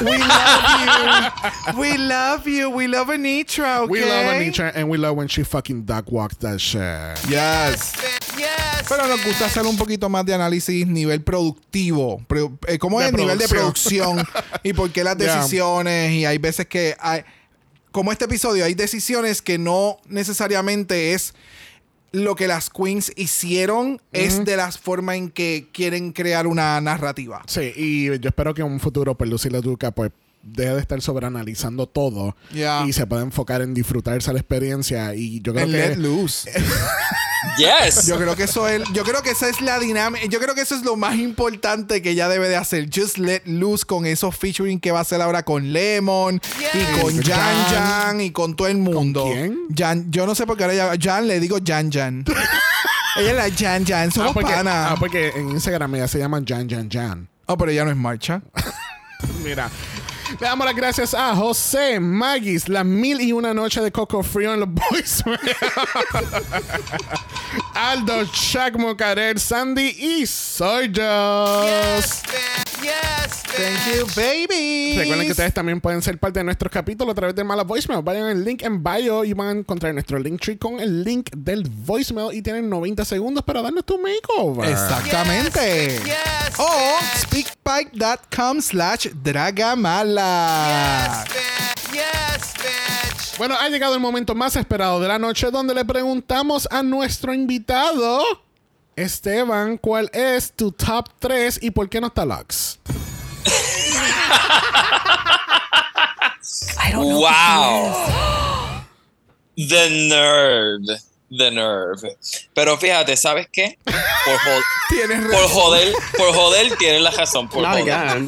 Speaker 2: We love you. We love you. We love Anitra, okay?
Speaker 1: We love Anitra and we love when she fucking duck walks that shit.
Speaker 2: Yes. Pero nos gusta hacer un poquito más de análisis nivel productivo. Pro- eh, ¿Cómo es el nivel de
Speaker 1: producción.
Speaker 2: y por qué las
Speaker 1: Yeah.
Speaker 2: decisiones. Y hay veces que hay. Como este episodio, hay decisiones que no necesariamente es lo que las queens hicieron, es de la forma en que quieren crear una narrativa.
Speaker 1: Sí, y yo espero que en un futuro, pues Lucy Duca, pues deje de estar sobreanalizando todo
Speaker 2: Yeah.
Speaker 1: y se pueda enfocar en disfrutarse la experiencia. Y yo creo
Speaker 2: En
Speaker 1: que.
Speaker 2: let loose.
Speaker 5: Yes.
Speaker 2: Yo creo que eso es, yo creo que esa es la dinámica, yo creo que eso es lo más importante que ella debe de hacer. Just let loose con esos featuring que va a hacer ahora con Lemon y con Jan
Speaker 1: Jan.
Speaker 2: Y con todo el mundo.
Speaker 1: quién?
Speaker 2: Jan, yo no sé por qué ahora ella- Jan le digo Jan Jan. ella es la Jan Jan, somos
Speaker 1: Ah, porque,
Speaker 2: panas.
Speaker 1: ah, porque en Instagram ella se llama Jan Jan Jan.
Speaker 2: Oh, pero ella no es marcha.
Speaker 1: Mira. Le damos las gracias a José Magis, las mil y una noche de Coco Frío en los Boys. Aldo, Shaq Mocarer, Sandy y Soy Joss.
Speaker 2: Thank you, baby.
Speaker 1: Recuerden que ustedes también pueden ser parte de nuestros capítulos a través de Mala Voicemail. Vayan al link en bio y van a encontrar nuestro link tree con el link del voicemail y tienen 90 segundos para darnos tu makeover.
Speaker 2: Exactamente. O speakpipe.com slash dragamala.
Speaker 1: Bueno, ha llegado el momento más esperado de la noche donde le preguntamos a nuestro invitado, Esteban, cuál es tu top 3 y por qué no está Lux.
Speaker 5: wow. The nerve. The nerve. Pero fíjate, ¿sabes qué? Por, jo-
Speaker 2: Tienes
Speaker 5: por joder, por joder, tienes la razón. Por
Speaker 13: Not
Speaker 5: joder.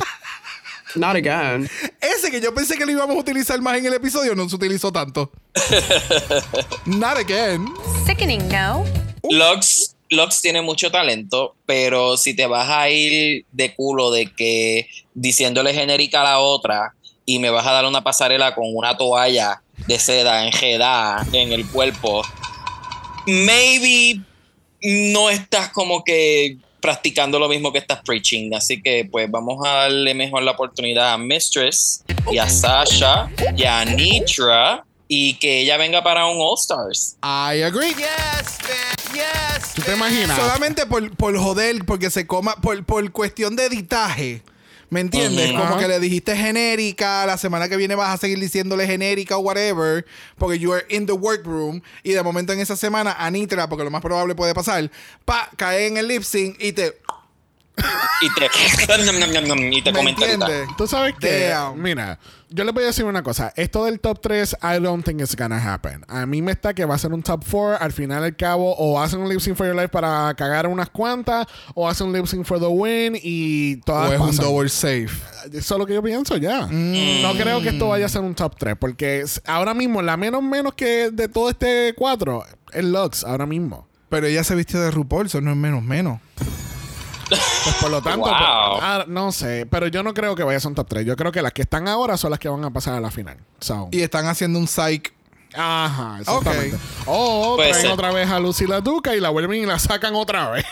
Speaker 13: Not again.
Speaker 2: Ese que yo pensé que lo íbamos a utilizar más en el episodio no se utilizó tanto. Not again.
Speaker 3: Sickening, no?
Speaker 5: Lux, Lux tiene mucho talento, pero si te vas a ir de culo de que diciéndole genérica a la otra y me vas a dar una pasarela con una toalla de seda enjedada en el cuerpo, maybe no estás como que practicando lo mismo que estás preaching. Así que pues vamos a darle mejor la oportunidad a Mistress y a Sasha y a Nitra y que ella venga para un All Stars.
Speaker 2: I agree.
Speaker 1: ¿Tú te imaginas?
Speaker 2: Solamente por, por joder, porque se coma, por, por cuestión de editaje. ¿Me entiendes? Como que le dijiste genérica, la semana que viene vas a seguir diciéndole genérica o whatever, porque you are in the workroom, y de momento en esa semana a Nitra, porque lo más probable puede pasar, pa, cae en el lip sync y te...
Speaker 5: Y te, y te
Speaker 2: ¿Me
Speaker 5: comenta ahorita.
Speaker 2: entiendes?
Speaker 1: Tú sabes que,
Speaker 2: Damn.
Speaker 1: mira, yo les voy a decir una cosa. Esto del top 3, I don't think it's gonna happen. A mí me está que va a ser un top 4. Al final del cabo, o hacen un lip sync for your life para cagar unas cuantas, o hacen un lip sync for the win y todas
Speaker 2: O es un
Speaker 1: pasan.
Speaker 2: double safe.
Speaker 1: Eso es lo que yo pienso ya.
Speaker 2: Mm.
Speaker 1: No creo que esto vaya a ser un top 3, porque ahora mismo, la menos menos que de todo este 4 es Lux, ahora mismo.
Speaker 2: Pero ella se vistió de RuPaul, eso no es menos menos.
Speaker 1: Pues por lo tanto,
Speaker 5: Wow.
Speaker 1: pues, ah, no sé, pero yo no creo que vaya a ser un top 3. Yo creo que las que están ahora son las que van a pasar a la final. So.
Speaker 2: Y están haciendo un psych.
Speaker 1: Ajá, exactamente. O traen
Speaker 5: ser.
Speaker 1: otra vez a Lucy la Duca y la vuelven y la sacan otra vez.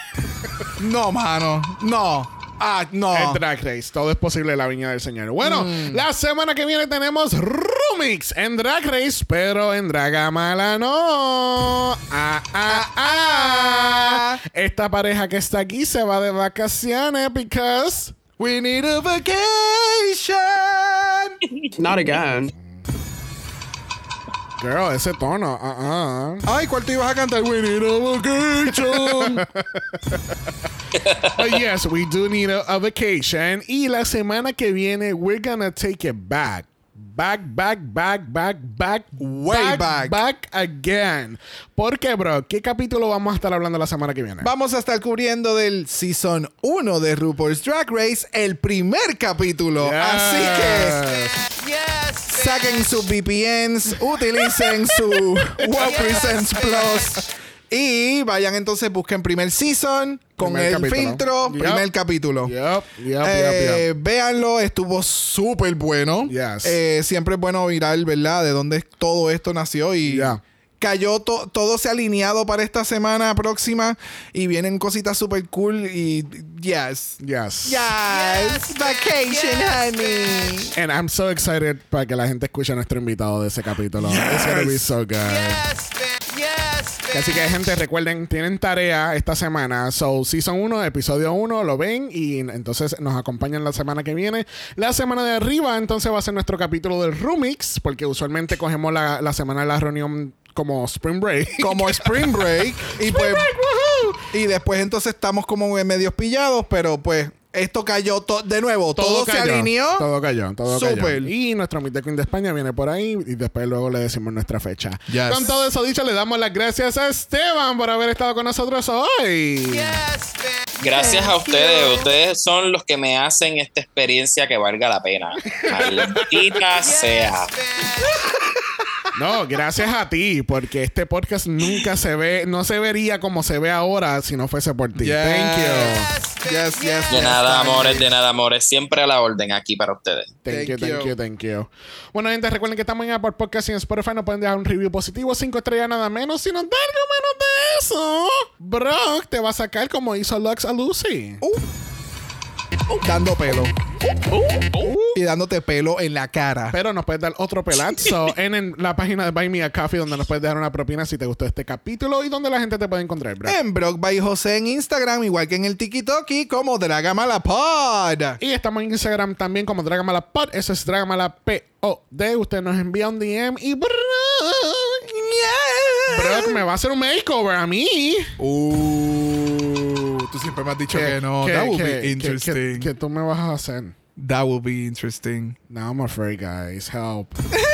Speaker 2: No, mano. No. Ah, no.
Speaker 1: En Drag Race. Todo es posible en la viña del señor. Bueno,
Speaker 2: Mm.
Speaker 1: la semana que viene tenemos Rumix en Drag Race, pero en Dragamala no. Ah, ah, ah. Esta pareja que está aquí se va de vacaciones because
Speaker 2: We need a vacation.
Speaker 13: Not again.
Speaker 1: Girl, ese tono. ah, ah.
Speaker 2: Ay, ¿cuál te ibas a cantar? We need a vacation.
Speaker 1: But yes, we do need a, a vacation. Y la semana que viene, we're gonna take it back. Back, back, back, back, back,
Speaker 2: Way back.
Speaker 1: back again. ¿Por qué, bro? ¿Qué capítulo vamos a estar hablando la semana que viene?
Speaker 2: Vamos a estar cubriendo del Season 1 de RuPaul's Drag Race el primer capítulo. Así que saquen sus VPNs, utilicen su What Presents Plus y vayan entonces, busquen primer season con
Speaker 1: Primer
Speaker 2: el
Speaker 1: capítulo.
Speaker 2: filtro,
Speaker 1: Yep.
Speaker 2: primer capítulo.
Speaker 1: Yep, yep,
Speaker 2: Eh,
Speaker 1: yep, yep.
Speaker 2: Véanlo, estuvo súper bueno.
Speaker 1: Yes.
Speaker 2: Eh, siempre es bueno mirar, ¿verdad? De dónde todo esto nació y
Speaker 1: Yeah.
Speaker 2: cayó to- todo se ha alineado para esta semana próxima y vienen cositas súper cool y yes.
Speaker 1: Yes.
Speaker 2: Yes, vacation, honey.
Speaker 1: And I'm so excited para que la gente escuche a nuestro invitado de ese capítulo. It's gonna be so good. Así que, gente, recuerden, tienen tarea esta semana. So, Season 1, episodio 1, lo ven y entonces nos acompañan la semana que viene. La semana de arriba, entonces va a ser nuestro capítulo del Rumix, porque usualmente cogemos la, la semana de la reunión como Spring Break.
Speaker 2: Como Spring Break y pues
Speaker 1: Break,
Speaker 2: y después entonces estamos como medios pillados, pero pues Esto cayó to- de nuevo. Todo, se
Speaker 1: cayó,
Speaker 2: alineó.
Speaker 1: Todo cayó, todo cayó. Y nuestro Meet the Queen de España viene por ahí y después luego le decimos nuestra fecha.
Speaker 2: Yes.
Speaker 1: Con todo eso dicho, le damos las gracias a Esteban por haber estado con nosotros hoy.
Speaker 5: Gracias a ustedes. Ustedes son los que me hacen esta experiencia que valga la pena. Maldita sea.
Speaker 1: No, gracias a ti, porque este podcast nunca se ve, no se vería como se ve ahora si no fuese por ti. Thank you.
Speaker 2: Yes, yes,
Speaker 5: De
Speaker 2: yes,
Speaker 5: nada,
Speaker 2: thank
Speaker 5: amores, de nada, amores. Siempre a la orden aquí para ustedes.
Speaker 1: Thank, you,
Speaker 2: Thank you.
Speaker 1: thank you. Bueno, gente, recuerden que estamos en Apple Podcast y en Spotify. Nos pueden dejar un review positivo, cinco estrellas nada menos. Sin andar menos de eso, Brock te va a sacar como hizo Lux a Lucy.
Speaker 2: Dando pelo. Y dándote pelo en la cara.
Speaker 1: Pero nos puedes dar otro pelazo en, en la página de Buy Me a Coffee, donde nos puedes dejar una propina si te gustó este capítulo y donde la gente te puede encontrar, Brock.
Speaker 2: En Brock by José en Instagram, igual que en el TikTok como Dragamalapod.
Speaker 1: Y estamos en Instagram también como Dragamalapod. Eso es Dragamalapod. Usted nos envía un DM y Brock, Brock me va a hacer un makeover a mí.
Speaker 2: Uh, tú siempre me has dicho que, no.
Speaker 1: que-
Speaker 2: That will
Speaker 1: que-
Speaker 2: be interesting.
Speaker 1: Que tú me vas a hacer.
Speaker 2: That will be interesting.
Speaker 1: Now I'm afraid, guys. Help.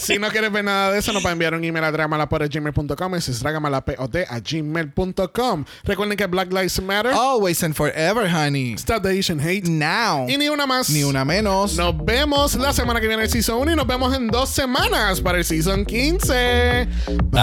Speaker 1: si no quieres ver nada de eso, nos va a enviar un email a dramalapod.gmail.com. Ese es dragamalapod a gmail.com. Recuerden que Black Lives Matter.
Speaker 2: Always and forever, honey.
Speaker 1: Stop the Asian hate.
Speaker 2: Now.
Speaker 1: Y ni una más.
Speaker 2: Ni una menos.
Speaker 1: Nos vemos la semana que viene el Season 1 y nos vemos en dos semanas para el Season 15.
Speaker 2: Bye.